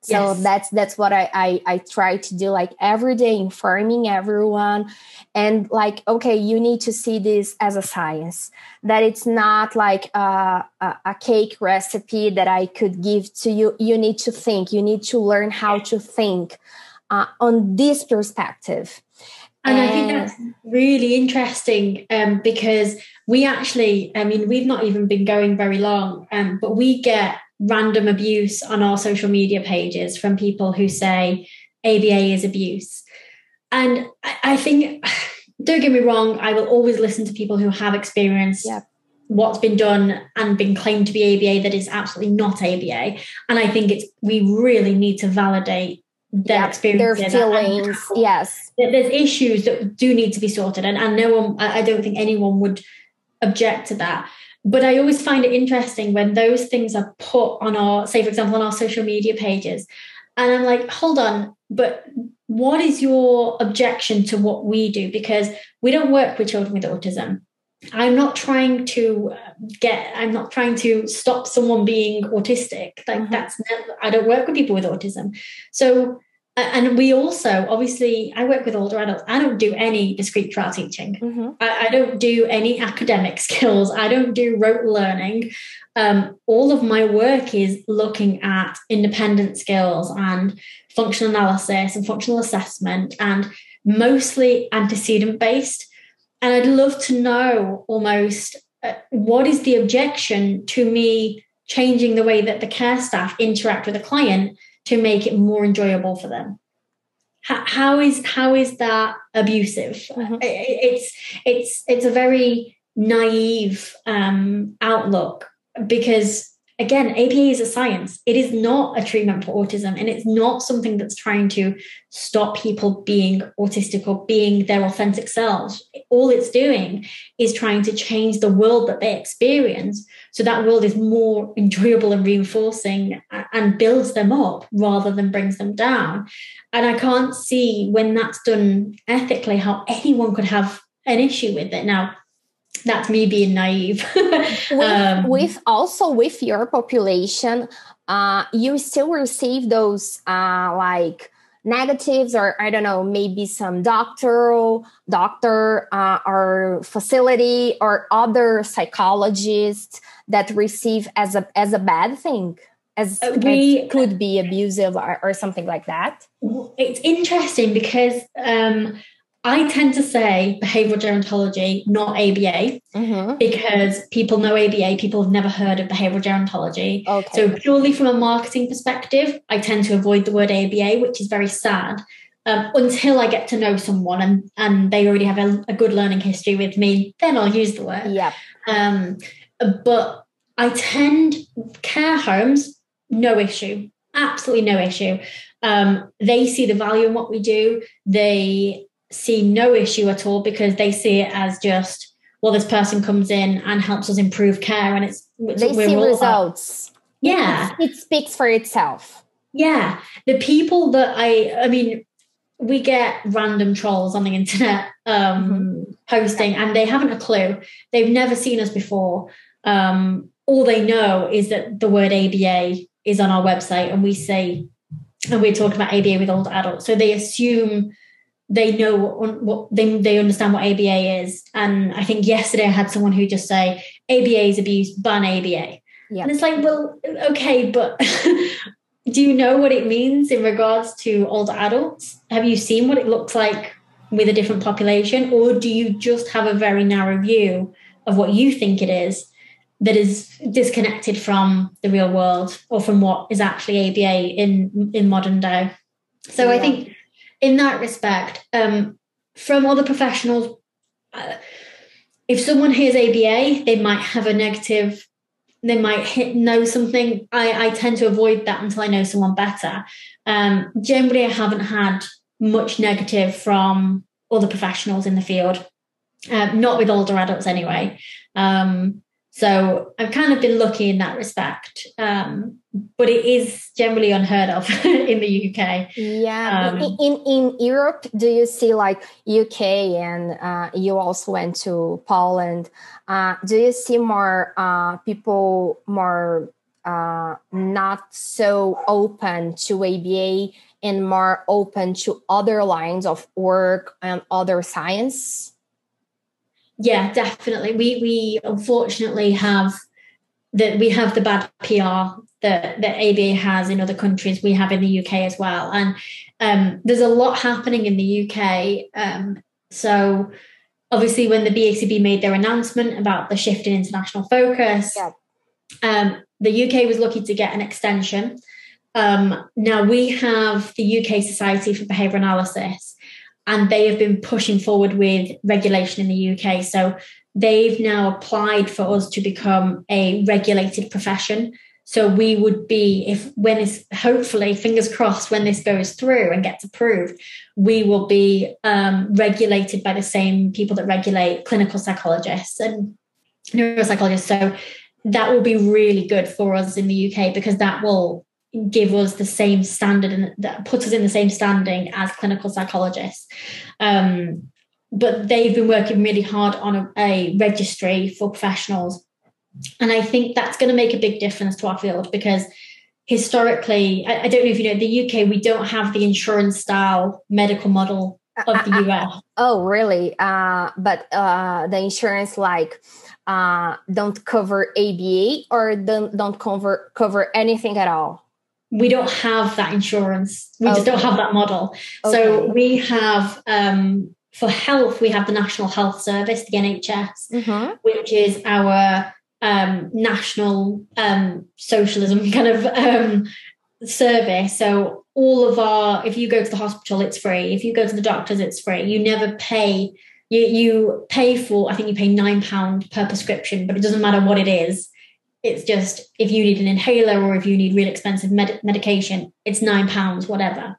so yes. that's that's what I, I i try to do like every day informing everyone and like okay you need to see this as a science that it's not like a, a, a cake recipe that i could give to you. You need to think. You need to learn how to think uh, on this perspective. And, and I think that's really interesting um, because we actually, I mean, we've not even been going very long, um, but we get random abuse on our social media pages from people who say ABA is abuse. And I, think, don't get me wrong, I will always listen to people who have experienced what's been done and been claimed to be ABA that is absolutely not ABA. And I think it's we really need to validate their yep, experience. Their feelings, yes. There's issues that do need to be sorted. And, and no one, I don't think anyone would object to that. But I always find it interesting when those things are put on our, say, for example, on our social media pages. And I'm like, hold on, but what is your objection to what we do? Because we don't work with children with autism. I'm not trying to get, I'm not trying to stop someone being autistic. Like, mm-hmm. that's never, I don't work with people with autism. So and we also obviously i work with older adults. I don't do any discrete trial teaching. Mm-hmm. I, I, don't do any academic skills. I don't do rote learning. Um, all of my work is looking at independent skills and functional analysis and functional assessment and mostly antecedent based and i'd love to know almost uh, what is the objection to me changing the way that the care staff interact with a client to make it more enjoyable for them how, how is how is that abusive mm-hmm. it's it's it's a very naive um, outlook because again aba is a science. It is not a treatment for autism and it's not something that's trying to stop people being autistic or being their authentic selves. All it's doing is trying to change the world that they experience so that world is more enjoyable and reinforcing and builds them up rather than brings them down. And i can't see when that's done ethically how anyone could have an issue with it. Now that's me being naive. with, um, with, also with your population, uh, you still receive those uh, like negatives or I don't know, maybe some doctoral doctor uh, or facility or other psychologists that receive as a as a bad thing as, uh, we, could be abusive or, or, something like that it's interesting because um, I tend to say behavioral gerontology, not ABA, mm-hmm. because people know ABA, people have never heard of behavioral gerontology. Okay. So, purely from a marketing perspective, I tend to avoid the word ABA, which is very sad. Um, until I get to know someone and, and they already have a, a, good learning history with me, then I'll use the word. Yeah. Um, but I tend care homes, no issue, absolutely no issue. Um, they see the value in what we do. They see no issue at all because they see it as just well, this person comes in and helps us improve care, and it's, it's they see results. About. Yeah, it, it speaks for itself. Yeah, the people that I, I mean, we get random trolls on the internet um, mm-hmm. posting, and they haven't a clue. They've never seen us before. Um, all they know is that the word ABA is on our website, and we say, and we're talking about ABA with older adults. So they assume they know what, what they they understand what ABA is. And I think yesterday I had someone who just say ABA is abuse, ban ABA. Yeah. And it's like, well, okay, but do you know what it means in regards to older adults? Have you seen what it looks like with a different population, or do you just have a very narrow view of what you think it is? that is disconnected from the real world or from what is actually ABA in in modern day. So yeah. I think in that respect, um, from other professionals, uh, if someone hears ABA, they might have a negative. They might hit, know something. I, I tend to avoid that until I know someone better. Um, generally, I haven't had much negative from other professionals in the field, uh, not with older adults anyway. Um, so I've kind of been lucky in that respect. Um, but it is generally unheard of in the UK. Yeah. Um, in, in Europe, do you see like UK and uh, you also went to Poland? Uh, do you see more uh, people more uh, not so open to ABA and more open to other lines of work and other science? yeah, definitely. We we unfortunately have that we have the bad PR that that ABA has in other countries. We have in the UK as well, and um, there's a lot happening in the UK. Um, so obviously, when the BACB made their announcement about the shift in international focus, yeah. um, the UK was lucky to get an extension. Um, now we have the UK Society for Behaviour Analysis, and they have been pushing forward with regulation in the UK. So they've now applied for us to become a regulated profession. So we would be, if when this, hopefully, fingers crossed, when this goes through and gets approved, we will be um, regulated by the same people that regulate clinical psychologists and neuropsychologists. So that will be really good for us in the UK because that will give us the same standard and that puts us in the same standing as clinical psychologists. Um, but they've been working really hard on a, a registry for professionals. And I think that's going to make a big difference to our field because historically, I, I, don't know if you know, the UK, we don't have the insurance style medical model of the US. oh, really? Uh, but uh, the insurance, like, uh, don't cover ABA or don't, don't cover cover anything at all? We don't have that insurance. We okay. just don't have that model. Okay. So we have um, for health, we have the National Health Service, the NHS, mm-hmm. which is our um, national um, socialism kind of um, service. So all of our, if you go to the hospital, it's free. If you go to the doctors, it's free. You never pay. You you pay for. I think you pay nine pound per prescription, but it doesn't matter what it is it's just if you need an inhaler or if you need real expensive med- medication, it's nine pounds, whatever.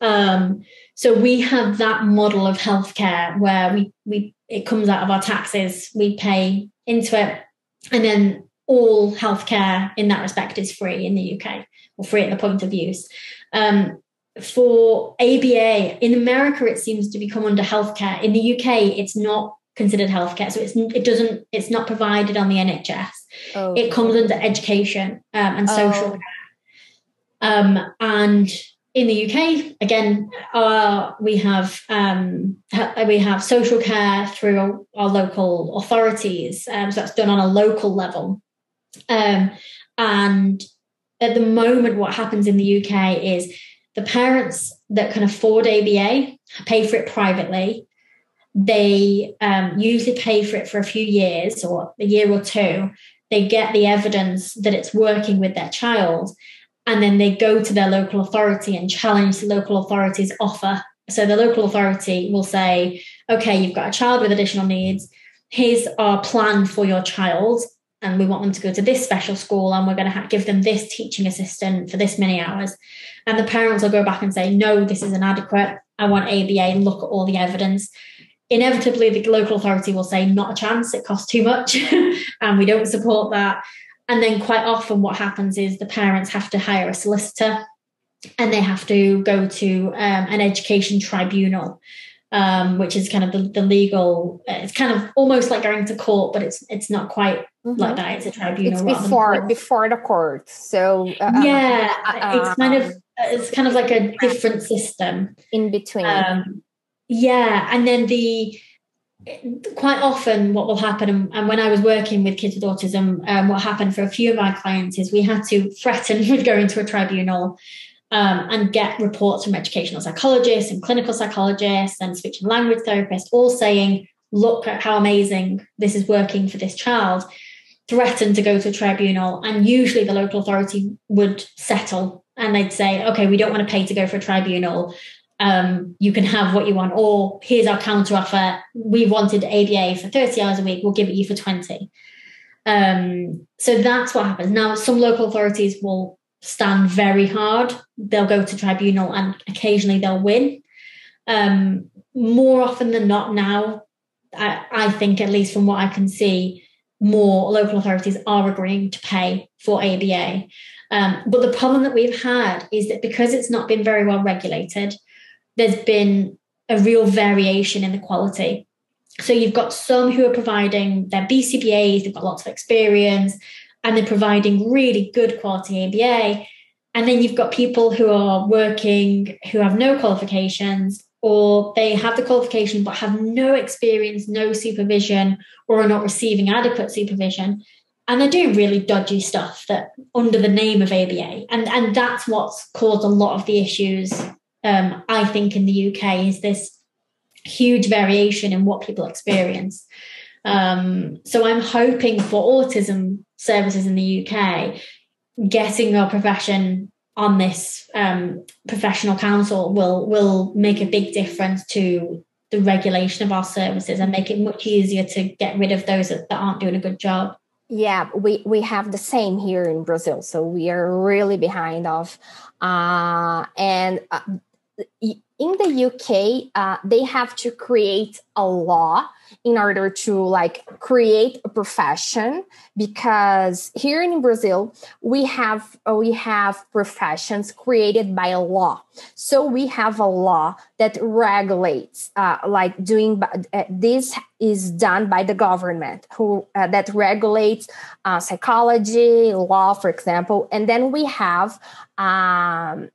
Um, so we have that model of healthcare where we we it comes out of our taxes, we pay into it, and then all healthcare in that respect is free in the UK or free at the point of use. Um, for ABA in America, it seems to become under healthcare. In the UK, it's not considered healthcare, so it's it doesn't it's not provided on the NHS. Oh. It comes under education um, and social oh. care. Um, and in the UK, again, we have um, we have social care through our, local authorities. Um, so that's done on a local level. Um, and at the moment, what happens in the UK is the parents that can afford ABA pay for it privately. They um, usually pay for it for a few years or a year or two, they get the evidence that it's working with their child and then they go to their local authority and challenge the local authority's offer so the local authority will say okay you've got a child with additional needs here's our plan for your child and we want them to go to this special school and we're going to give them this teaching assistant for this many hours. And the parents will go back and say, no, this is inadequate. I want ABA, look at all the evidence. Inevitably, the local authority will say, not a chance, it costs too much, and we don't support that. And then, quite often, what happens is the parents have to hire a solicitor and they have to go to um, an education tribunal um, which is kind of the, the legal. It's kind of almost like going to court, but it's it's not quite mm-hmm. like that. It's a tribunal. It's before before the court. So uh, uh yeah, uh, it's kind of um, it's kind of like a different system in between. Um, yeah, and then the quite often what will happen and, when i was working with kids with autism um, what happened for a few of my clients is we had to threaten with going to a tribunal um, and get reports from educational psychologists and clinical psychologists and speech and language therapists all saying, look at how amazing this is working for this child, threaten to go to a tribunal. And usually the local authority would settle and they'd say, okay, we don't want to pay to go for a tribunal. Um, you can have what you want, or here's our counter offer. We wanted ABA for 30 hours a week, we'll give it you for 20. Um, so that's what happens. Now, some local authorities will stand very hard. They'll go to tribunal and occasionally they'll win. Um, more often than not, now, I, I think, at least from what I can see, more local authorities are agreeing to pay for ABA. Um, but the problem that we've had is that because it's not been very well regulated, there's been a real variation in the quality. So you've got some who are providing their BCBAs, they've got lots of experience, and they're providing really good quality ABA. And then you've got people who are working who have no qualifications or they have the qualification but have no experience, no supervision, or are not receiving adequate supervision. And they're doing really dodgy stuff that under the name of ABA. And, and that's what's caused a lot of the issues, um, I think, in the UK is this huge variation in what people experience. Um, so I'm hoping for autism services in the UK, getting your profession on this um, professional council will will make a big difference to the regulation of our services and make it much easier to get rid of those that, that aren't doing a good job. Yeah, we, we have the same here in Brazil. So we are really behind of, uh, and uh, in the UK, uh, they have to create a law in order to like create a profession because here in Brazil we have uh, we have professions created by a law. So we have a law that regulates uh, like doing uh, this is done by the government who uh, that regulates uh, psychology law for example and then we have um,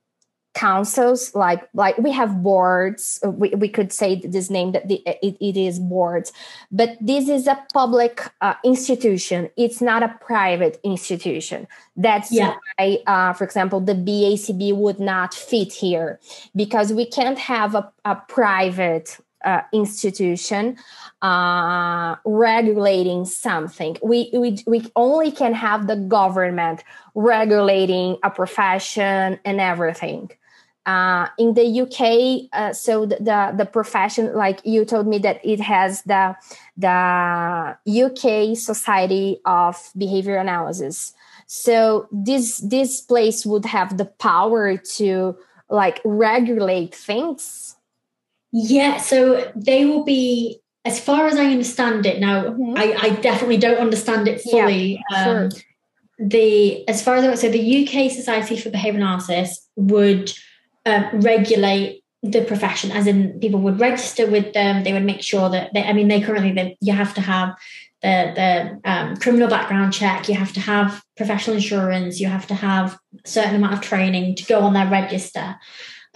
councils like like we have boards we, we could say this name that the, it, it is boards but this is a public uh, institution it's not a private institution that's yeah. why uh, for example the bacb would not fit here because we can't have a, a private uh, institution uh, regulating something. We, we, we only can have the government regulating a profession and everything. Uh, in the UK, uh, so the, the, the profession, like you told me that it has the the UK Society of Behavior Analysis. So this this place would have the power to like regulate things. Yeah, so they will be, as far as I understand it now. Mm-hmm. I, I definitely don't understand it fully. Yeah, um. The as far as I so the UK Society for Behavior Analysis would um, regulate the profession as in people would register with them. They would make sure that they, i mean they currently they, you have to have the the um, criminal background check. You have to have professional insurance. You have to have a certain amount of training to go on their register.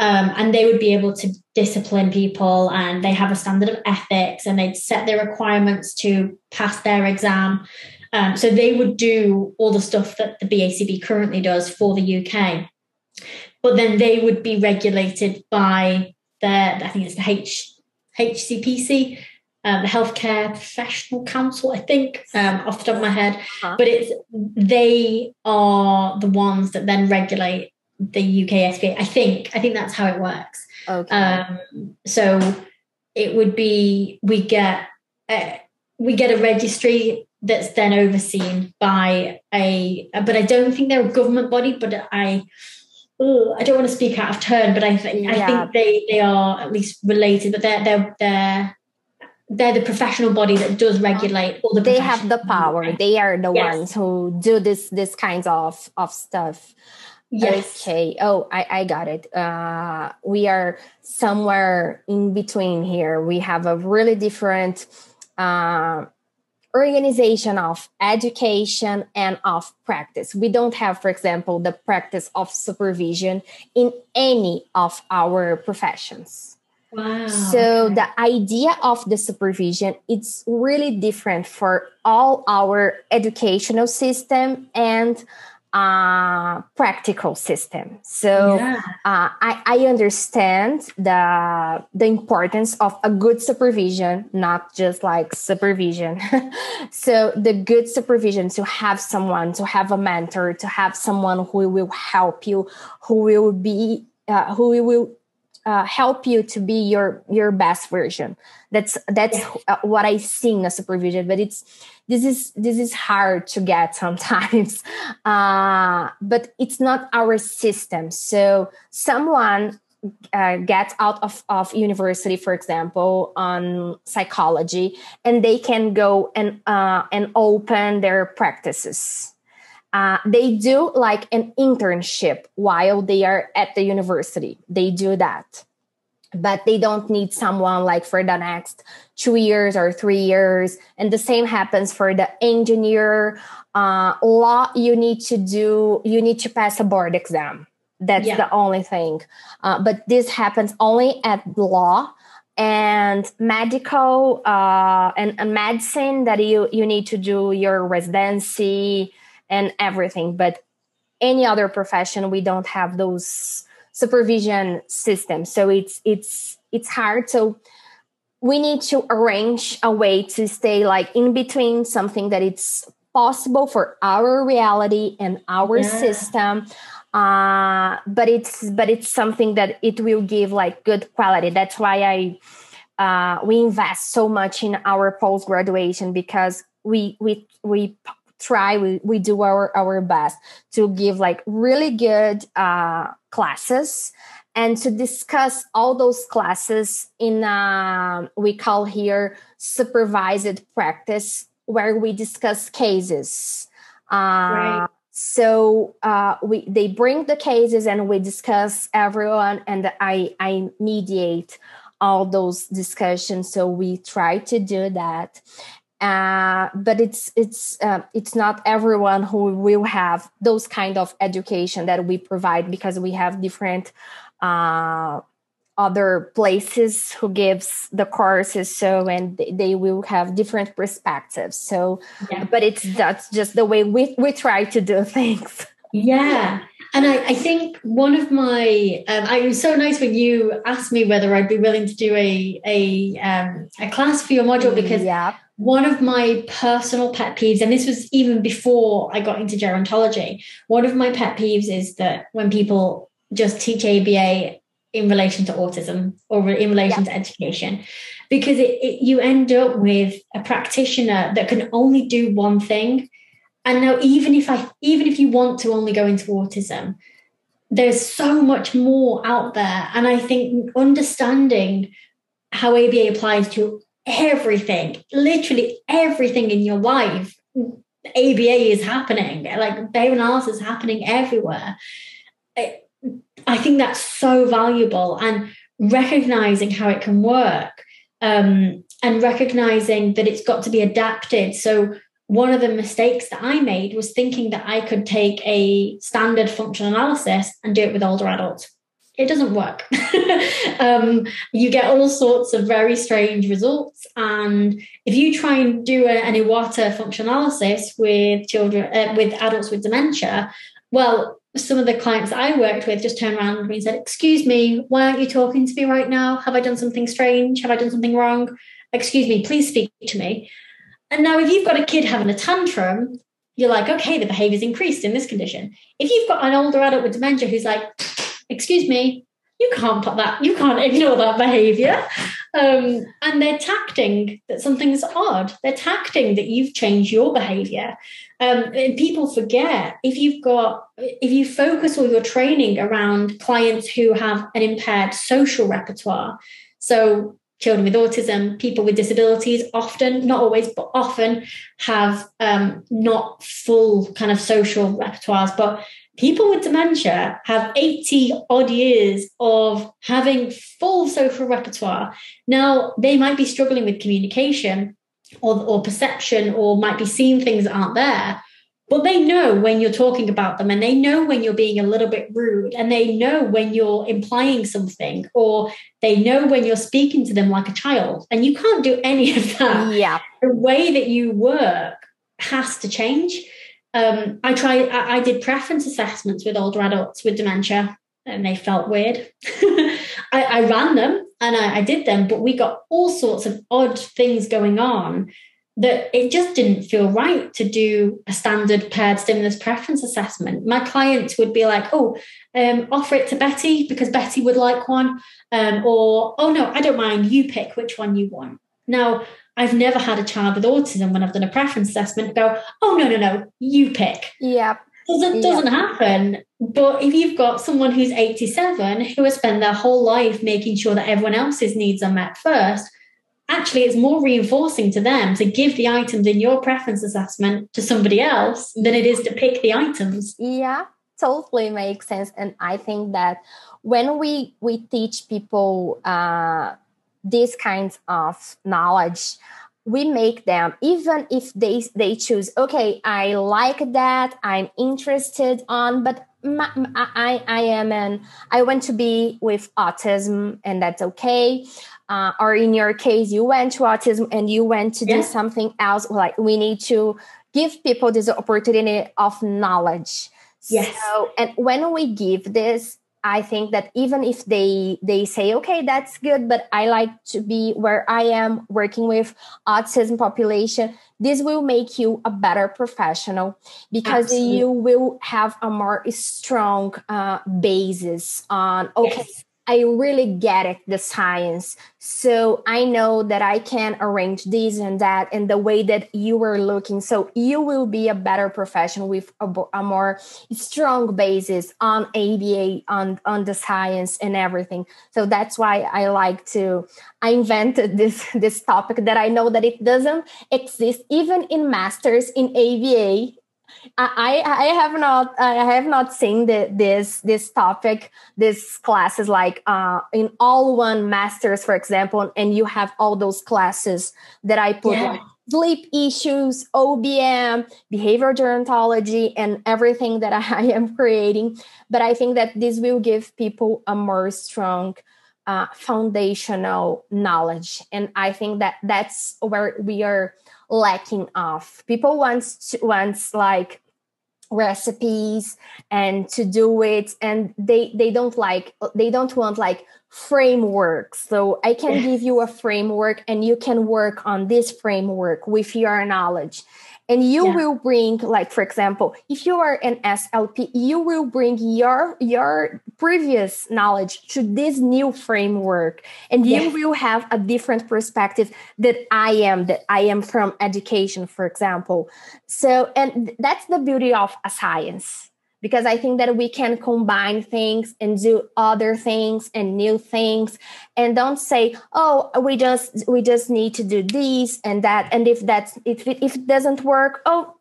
Um, and they would be able to discipline people and they have a standard of ethics and they'd set their requirements to pass their exam. Um, so they would do all the stuff that the BACB currently does for the UK but then they would be regulated by the I think it's the H HCPC, um, the Healthcare Professional Council, I think, um, off the top of my head. Uh-huh. But it's they are the ones that then regulate the UK SBA. I think I think that's how it works. Okay. Um, so it would be we get uh, we get a registry that's then overseen by a but i don't think they're a government body but i Ugh, I don't want to speak out of turn, but I think yeah. I think they they are at least related, but they're they're they're they're the professional body that does regulate all the. They have the power. They are the yes. ones who do this this kinds of of stuff. Yes. Okay. Oh, I I got it. Uh, we are somewhere in between here. We have a really different. Uh, organization of education and of practice. We don't have, for example, the practice of supervision in any of our professions. Wow. So the idea of the supervision it's really different for all our educational system and uh, practical system. So yeah. uh, I, I understand the the importance of a good supervision, not just like supervision. so the good supervision to have someone, to have a mentor, to have someone who will help you, who will be, uh, who will uh, help you to be your your best version. That's that's yeah. Uh, what i see in a supervision but it's this is this is hard to get sometimes. Uh, but it's not our system. So someone uh, gets out of, of university for example on psychology and they can go and uh, and open their practices uh, they do like an internship while they are at the university. They do that. But they don't need someone like for the next two years or three years. And the same happens for the engineer. Uh, law, you need to do, you need to pass a board exam. That's yeah. the only thing. Uh, but this happens only at law and medical uh, and, and medicine that you, you need to do your residency and everything. But any other profession, we don't have those supervision systems. So it's it's it's hard. So we need to arrange a way to stay like in between something that it's possible for our reality and our yeah. system uh but it's but it's something that it will give like good quality that's why i uh we invest so much in our post graduation because we we we try we, we do our our best to give like really good uh, classes and to discuss all those classes in uh, we call here supervised practice where we discuss cases. Uh, right. so uh, we they bring the cases and we discuss everyone and i i mediate all those discussions. So we try to do that uh, but it's it's uh, it's not everyone who will have those kind of education that we provide because we have different uh, other places who gives the courses. So and they will have different perspectives. So yeah. but it's that's just the way we we try to do things. Yeah. And I, I think one of my um, I, it was so nice when you asked me whether I'd be willing to do a a um, a class for your module because yeah one of my personal pet peeves, and this was even before I got into gerontology, one of my pet peeves is that when people just teach ABA in relation to autism or in relation yeah. to education, because it, it, you end up with a practitioner that can only do one thing. And now, even if I, even if you want to only go into autism, there's so much more out there. And I think understanding how ABA applies to everything, literally everything in your life, ABA is happening. Like behavior analysis is happening everywhere. I, I think that's so valuable and recognizing how it can work um, and recognizing that it's got to be adapted. So one of the mistakes that I made was thinking that I could take a standard functional analysis and do it with older adults it doesn't work. um, you get all sorts of very strange results. And if you try and do a, an Iwata function analysis with children, uh, with adults with dementia, well, some of the clients I worked with just turned around and said, Excuse me, why aren't you talking to me right now? Have I done something strange? Have I done something wrong? Excuse me, please speak to me. And now, if you've got a kid having a tantrum, you're like, okay, the behavior's increased in this condition. If you've got an older adult with dementia who's like, excuse me, you can't put that, you can't ignore that behavior. Um, and they're tacting that something's odd. They're tacting that you've changed your behavior. Um, and people forget if you've got, if you focus all your training around clients who have an impaired social repertoire. So children with autism, people with disabilities often, not always, but often have um, not full kind of social repertoires, but people with dementia have 80 odd years of having full social repertoire. Now, they might be struggling with communication or, or perception or might be seeing things that aren't there. But they know when you're talking about them and they know when you're being a little bit rude and they know when you're implying something or they know when you're speaking to them like a child. And you can't do any of that. Yeah. The way that you work has to change um, I tried. I, I, did preference assessments with older adults with dementia, and they felt weird. I, I, ran them and I, I did them, but we got all sorts of odd things going on that it just didn't feel right to do a standard paired stimulus preference assessment. My clients would be like, "Oh, um, offer it to Betty because Betty would like one," um, or "Oh no, I don't mind. You pick which one you want." Now, I've never had a child with autism when I've done a preference assessment go, oh no, no, no, you pick. Yeah. Doesn't doesn't happen. But if you've got someone who's 87 who has spent their whole life making sure that everyone else's needs are met first, actually it's more reinforcing to them to give the items in your preference assessment to somebody else than it is to pick the items. Yeah, totally makes sense. And I think that when we we teach people uh these kinds of knowledge we make them even if they they choose okay i like that i'm interested on but my, I, I am an i want to be with autism and that's okay. Uh, or in your case you went to autism and you went to yeah. do something else like we need to give people this opportunity of knowledge. Yes. So and when we give this I think that even if they they say okay that's good but I like to be where I am working with autism population this will make you a better professional because Absolutely. you will have a more strong uh, basis on okay yes. I really get it, the science. So I know that I can arrange this and that and the way that you were looking. So you will be a better professional with a, a more strong basis on ABA, on, on the science and everything. So that's why I like to, I invented this, this topic that I know that it doesn't exist even in masters in ABA I, I have not I have not seen the, this this topic this classes like uh, in all one masters for example and you have all those classes that I put yeah. like sleep issues OBM behavioral gerontology and everything that I am creating but I think that this will give people a more strong uh, foundational knowledge and I think that that's where we are lacking of. People wants to, wants like recipes and to do it and they they don't like they don't want like frameworks. So i can give you a framework and you can work on this framework with your knowledge and you yeah. will bring like for example if you are an slp you will bring your your previous knowledge to this new framework. And you will have a different perspective that i am that i am from education for example. So and that's the beauty of a science because I think that we can combine things and do other things and new things and don't say, oh, we just we just need to do this and that. And if that's if it, if it doesn't work, oh,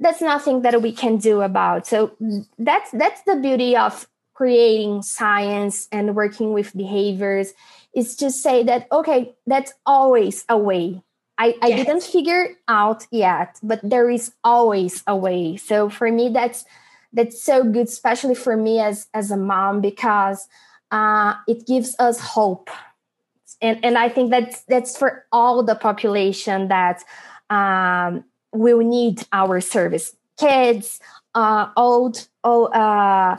that's nothing that we can do about. So that's that's the beauty of creating science and working with behaviors is to say that okay, that's always a way. I, I yes. didn't figure out yet, but there is always a way. So for me, that's that's so good, especially for me as as a mom, because uh, it gives us hope, and and I think that's that's for all the population that um, will need our service, kids, uh, old, old, uh,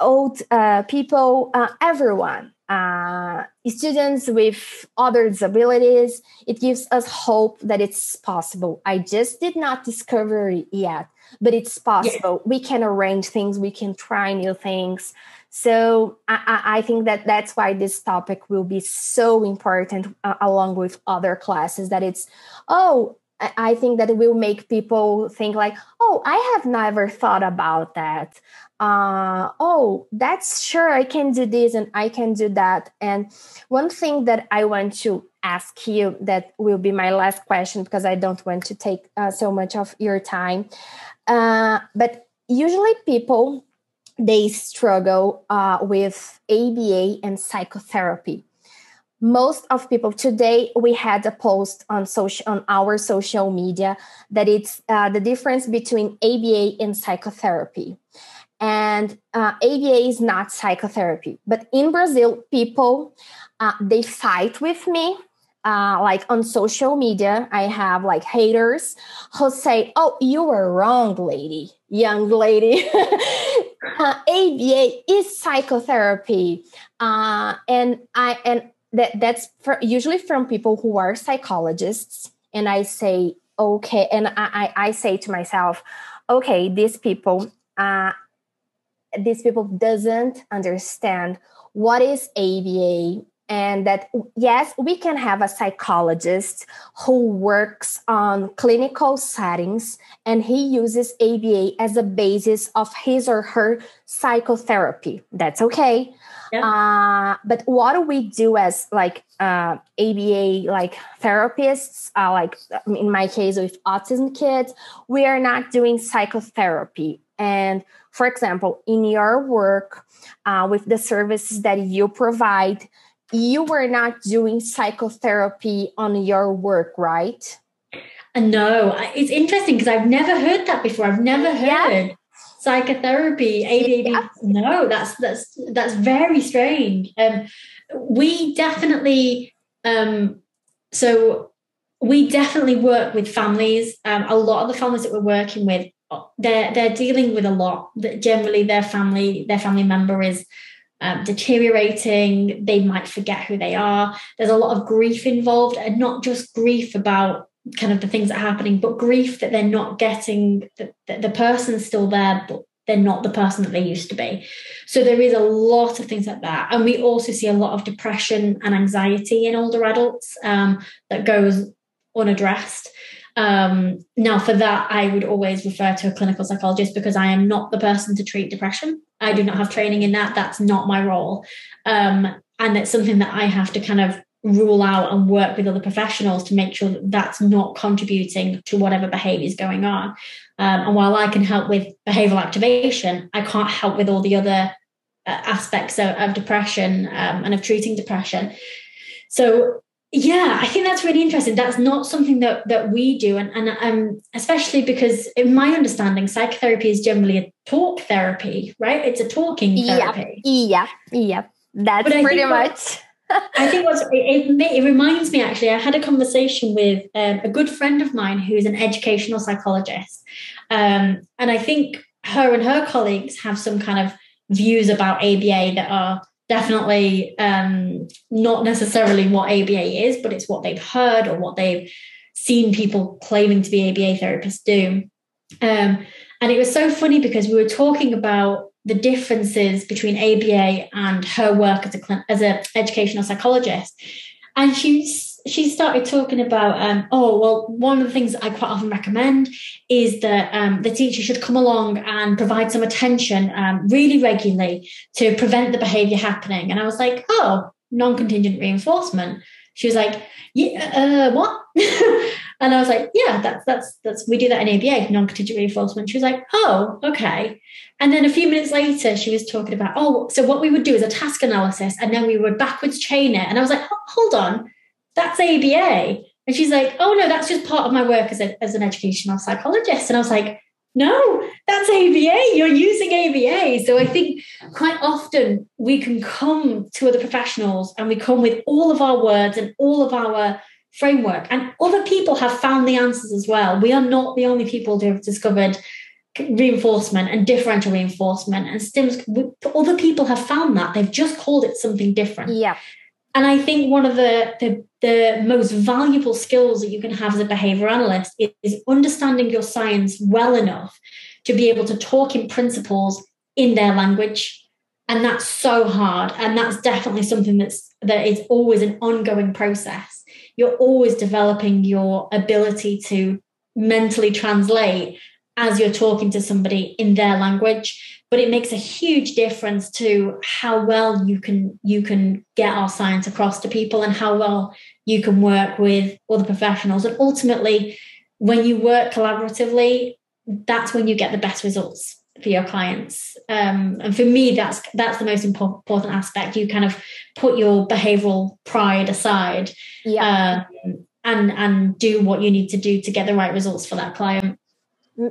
old uh, people, uh, everyone. Uh, students with other disabilities. It gives us hope that it's possible. I just did not discover it yet, but it's possible. We can arrange things, we can try new things. So I, I, think that that's why this topic will be so important uh, along with other classes. That it's oh, I think that will make people think like, oh, I have never thought about that. Uh, oh, that's sure I can do this and I can do that. And one thing that I want to ask you that will be my last question because I don't want to take uh, so much of your time. Uh, but usually people they struggle uh, with ABA and psychotherapy most of people today we had a post on social on our social media that it's uh, the difference between aba and psychotherapy. And uh, aba is not psychotherapy but in brazil people uh, they fight with me uh, like on social media i have like haters who say oh you were wrong lady young lady. Aba uh, is psychotherapy uh, and i and that that's for, usually from people who are psychologists. And i say okay and i i say to myself okay these people uh these people doesn't understand what is aba and that yes we can have a psychologist who works on clinical settings and he uses aba as a basis of his or her psychotherapy. That's okay yeah. uh, but what do we do as like uh, aba like therapists uh, like in my case with autism kids we are not doing psychotherapy and for example in your work uh, with the services that you provide you were not doing psychotherapy on your work, right? Uh, no, it's interesting because I've never heard that before. I've never heard yeah. Psychotherapy. Yeah. No, that's that's that's very strange. Um, we definitely, um, so we definitely work with families. Um, a lot of the families that we're working with, they're they're dealing with a lot. That generally their family their family member is um, deteriorating. They might forget who they are. There's a lot of grief involved, and not just grief about kind of the things that are happening, but grief that they're not getting, that the, person's still there, but they're not the person that they used to be. So there is a lot of things like that. And we also see a lot of depression and anxiety in older adults um, that goes unaddressed. Um, now, for that, I would always refer to a clinical psychologist because I am not the person to treat depression. I do not have training in that. That's not my role. Um, and it's something that I have to kind of rule out and work with other professionals to make sure that that's not contributing to whatever behavior is going on. Um, and while I can help with behavioral activation, I can't help with all the other uh, aspects of, of depression um, and of treating depression. So yeah i think that's really interesting. That's not something that that we do. And and um especially because in my understanding psychotherapy is generally a talk therapy right? It's a talking therapy. Yeah. Yeah, yeah. that's pretty much I think what's it, it, reminds me actually. I had a conversation with um, a good friend of mine who's an educational psychologist, um, and I think her and her colleagues have some kind of views about ABA that are definitely um, not necessarily what ABA is, but it's what they've heard or what they've seen people claiming to be ABA therapists do. Um, and it was so funny because we were talking about the differences between ABA and her work as a as an educational psychologist, and she's she started talking about, um, oh, well, one of the things I quite often recommend is that um, the teacher should come along and provide some attention um, really regularly to prevent the behavior happening. And I was like, oh, non contingent reinforcement. She was like, yeah, uh, what? and I was like, yeah, that's, that's, that's, we do that in ABA, non contingent reinforcement. She was like, oh, okay. And then a few minutes later, she was talking about, oh, so what we would do is a task analysis and then we would backwards chain it. And I was like, hold on that's ABA. And she's like, oh no, that's just part of my work as, a, as an educational psychologist. And I was like, no, that's ABA. You're using ABA. So I think quite often we can come to other professionals and we come with all of our words and all of our framework. And other people have found the answers as well. We are not the only people who have discovered reinforcement and differential reinforcement and stims other people have found that. They've just called it something different. Yeah. And i think one of the, the the most valuable skills that you can have as a behavior analyst is, is understanding your science well enough to be able to talk in principles in their language. And that's so hard. And that's definitely something that's that is always an ongoing process. You're always developing your ability to mentally translate as you're talking to somebody in their language but it makes a huge difference to how well you can you can get our science across to people and how well you can work with other professionals. And ultimately when you work collaboratively that's when you get the best results for your clients. Um, and for me that's that's the most important aspect. You kind of put your behavioral pride aside yeah. um, and and do what you need to do to get the right results for that client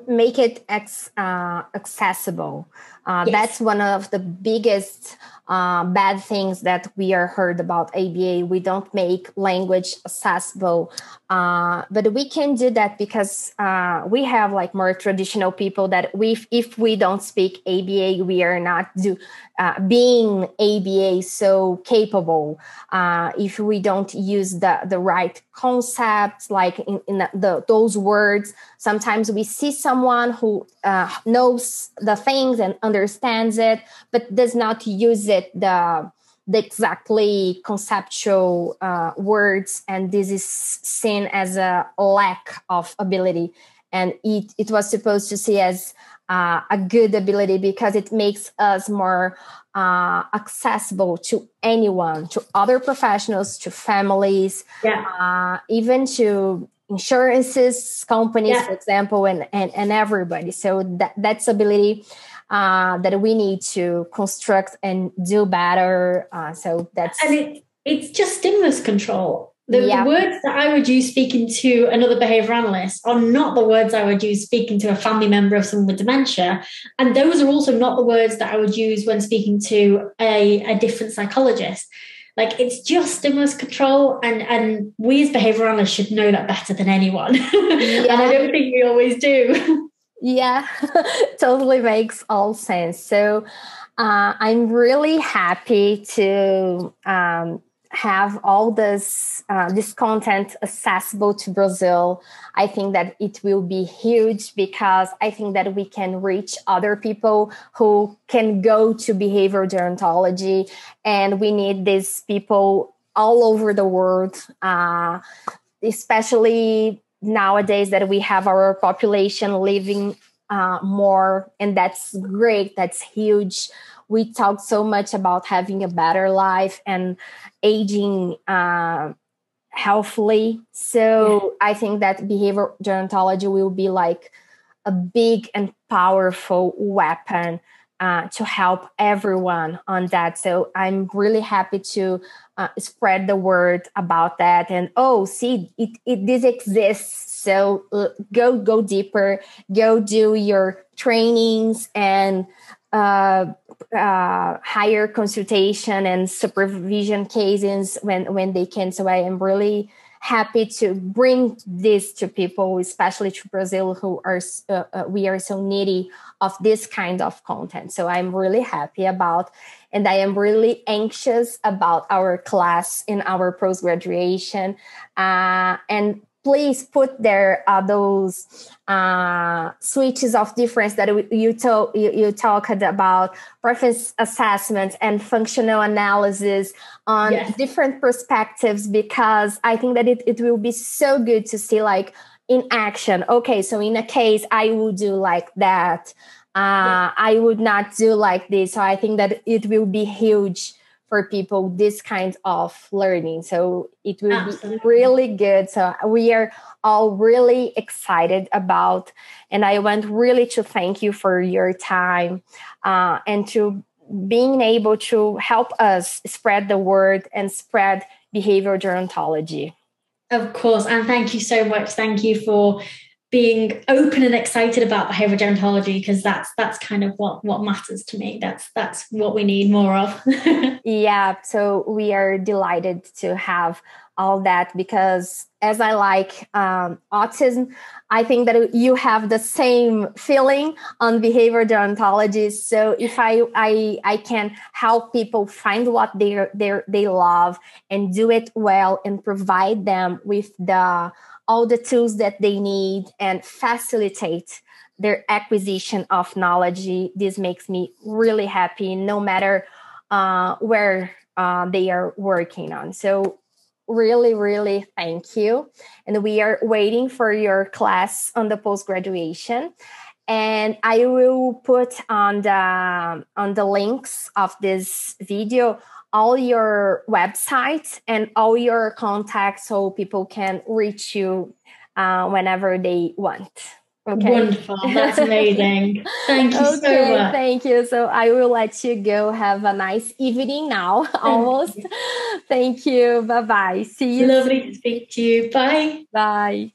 make it ex, uh, accessible uh, yes. that's one of the biggest uh, bad things that we are heard about ABA. We don't make language accessible, uh, but we can do that because uh, we have like more traditional people that we, if we don't speak ABA, we are not do uh, being ABA so capable. Uh, if we don't use the the right concepts, like in, in the, those words, sometimes we see someone who uh, knows the things and understands it, but does not use it the the exactly conceptual uh, words and this is seen as a lack of ability and it, it was supposed to see as uh, a good ability because it makes us more uh, accessible to anyone to other professionals to families yeah. Uh, even to insurances companies yeah. for example and, and and everybody so that that's ability uh, that we need to construct and do better. Uh, so that's and it, it's just stimulus control. The, yeah. the, words that I would use speaking to another behavior analyst are not the words I would use speaking to a family member of someone with dementia. And those are also not the words that I would use when speaking to a, a different psychologist. Like it's just stimulus control, and and we as behavior analysts should know that better than anyone. Yeah. and I don't think we always do. Yeah, totally makes all sense. So uh, I'm really happy to um, have all this uh, this content accessible to Brazil. I think that it will be huge because I think that we can reach other people who can go to behavioral gerontology, and we need these people all over the world, uh, especially nowadays that we have our population living uh, more and that's great that's huge we talk so much about having a better life and aging uh, healthily so yeah. i think that behavior gerontology will be like a big and powerful weapon uh, to help everyone on that. So I'm really happy to uh, spread the word about that. And oh, see, it, it this exists. So uh, go go deeper. Go do your trainings and uh, uh, higher consultation and supervision cases when when they can. So I am really happy to bring this to people, especially to Brazil, who are uh, uh, we are so needy of this kind of content. So I'm really happy about, and I am really anxious about our class in our post graduation, uh, and please put there uh, those uh, switches of difference that you, to, you, you talked about preference assessment and functional analysis on yes. different perspectives because i think that it, it will be so good to see like in action. Okay so in a case i would do like that uh, i would not do like this so i think that it will be huge for people this kind of learning. So it will Absolutely. be really good. So we are all really excited about, and I want really to thank you for your time uh, and to being able to help us spread the word and spread behavioral gerontology. Of course, and thank you so much. Thank you for being open and excited about behavioral gerontology because that's that's kind of what what matters to me. That's that's what we need more of. Yeah so we are delighted to have all that because as i like um, autism i think that you have the same feeling on behavioral gerontology. So if i i i can help people find what they they they love and do it well and provide them with the all the tools that they need and facilitate their acquisition of knowledge. This makes me really happy, no matter uh, where uh, they are working on. So, really, really thank you. And we are waiting for your class on the post graduation. And I will put on the on the links of this video all your websites and all your contacts so people can reach you uh, whenever they want. Okay. Wonderful. That's amazing. Thank you okay, so much. Thank you. So I will let you go. Have a nice evening now, almost. thank you. Bye bye. See you. Lovely soon. to speak to you. Bye. Bye.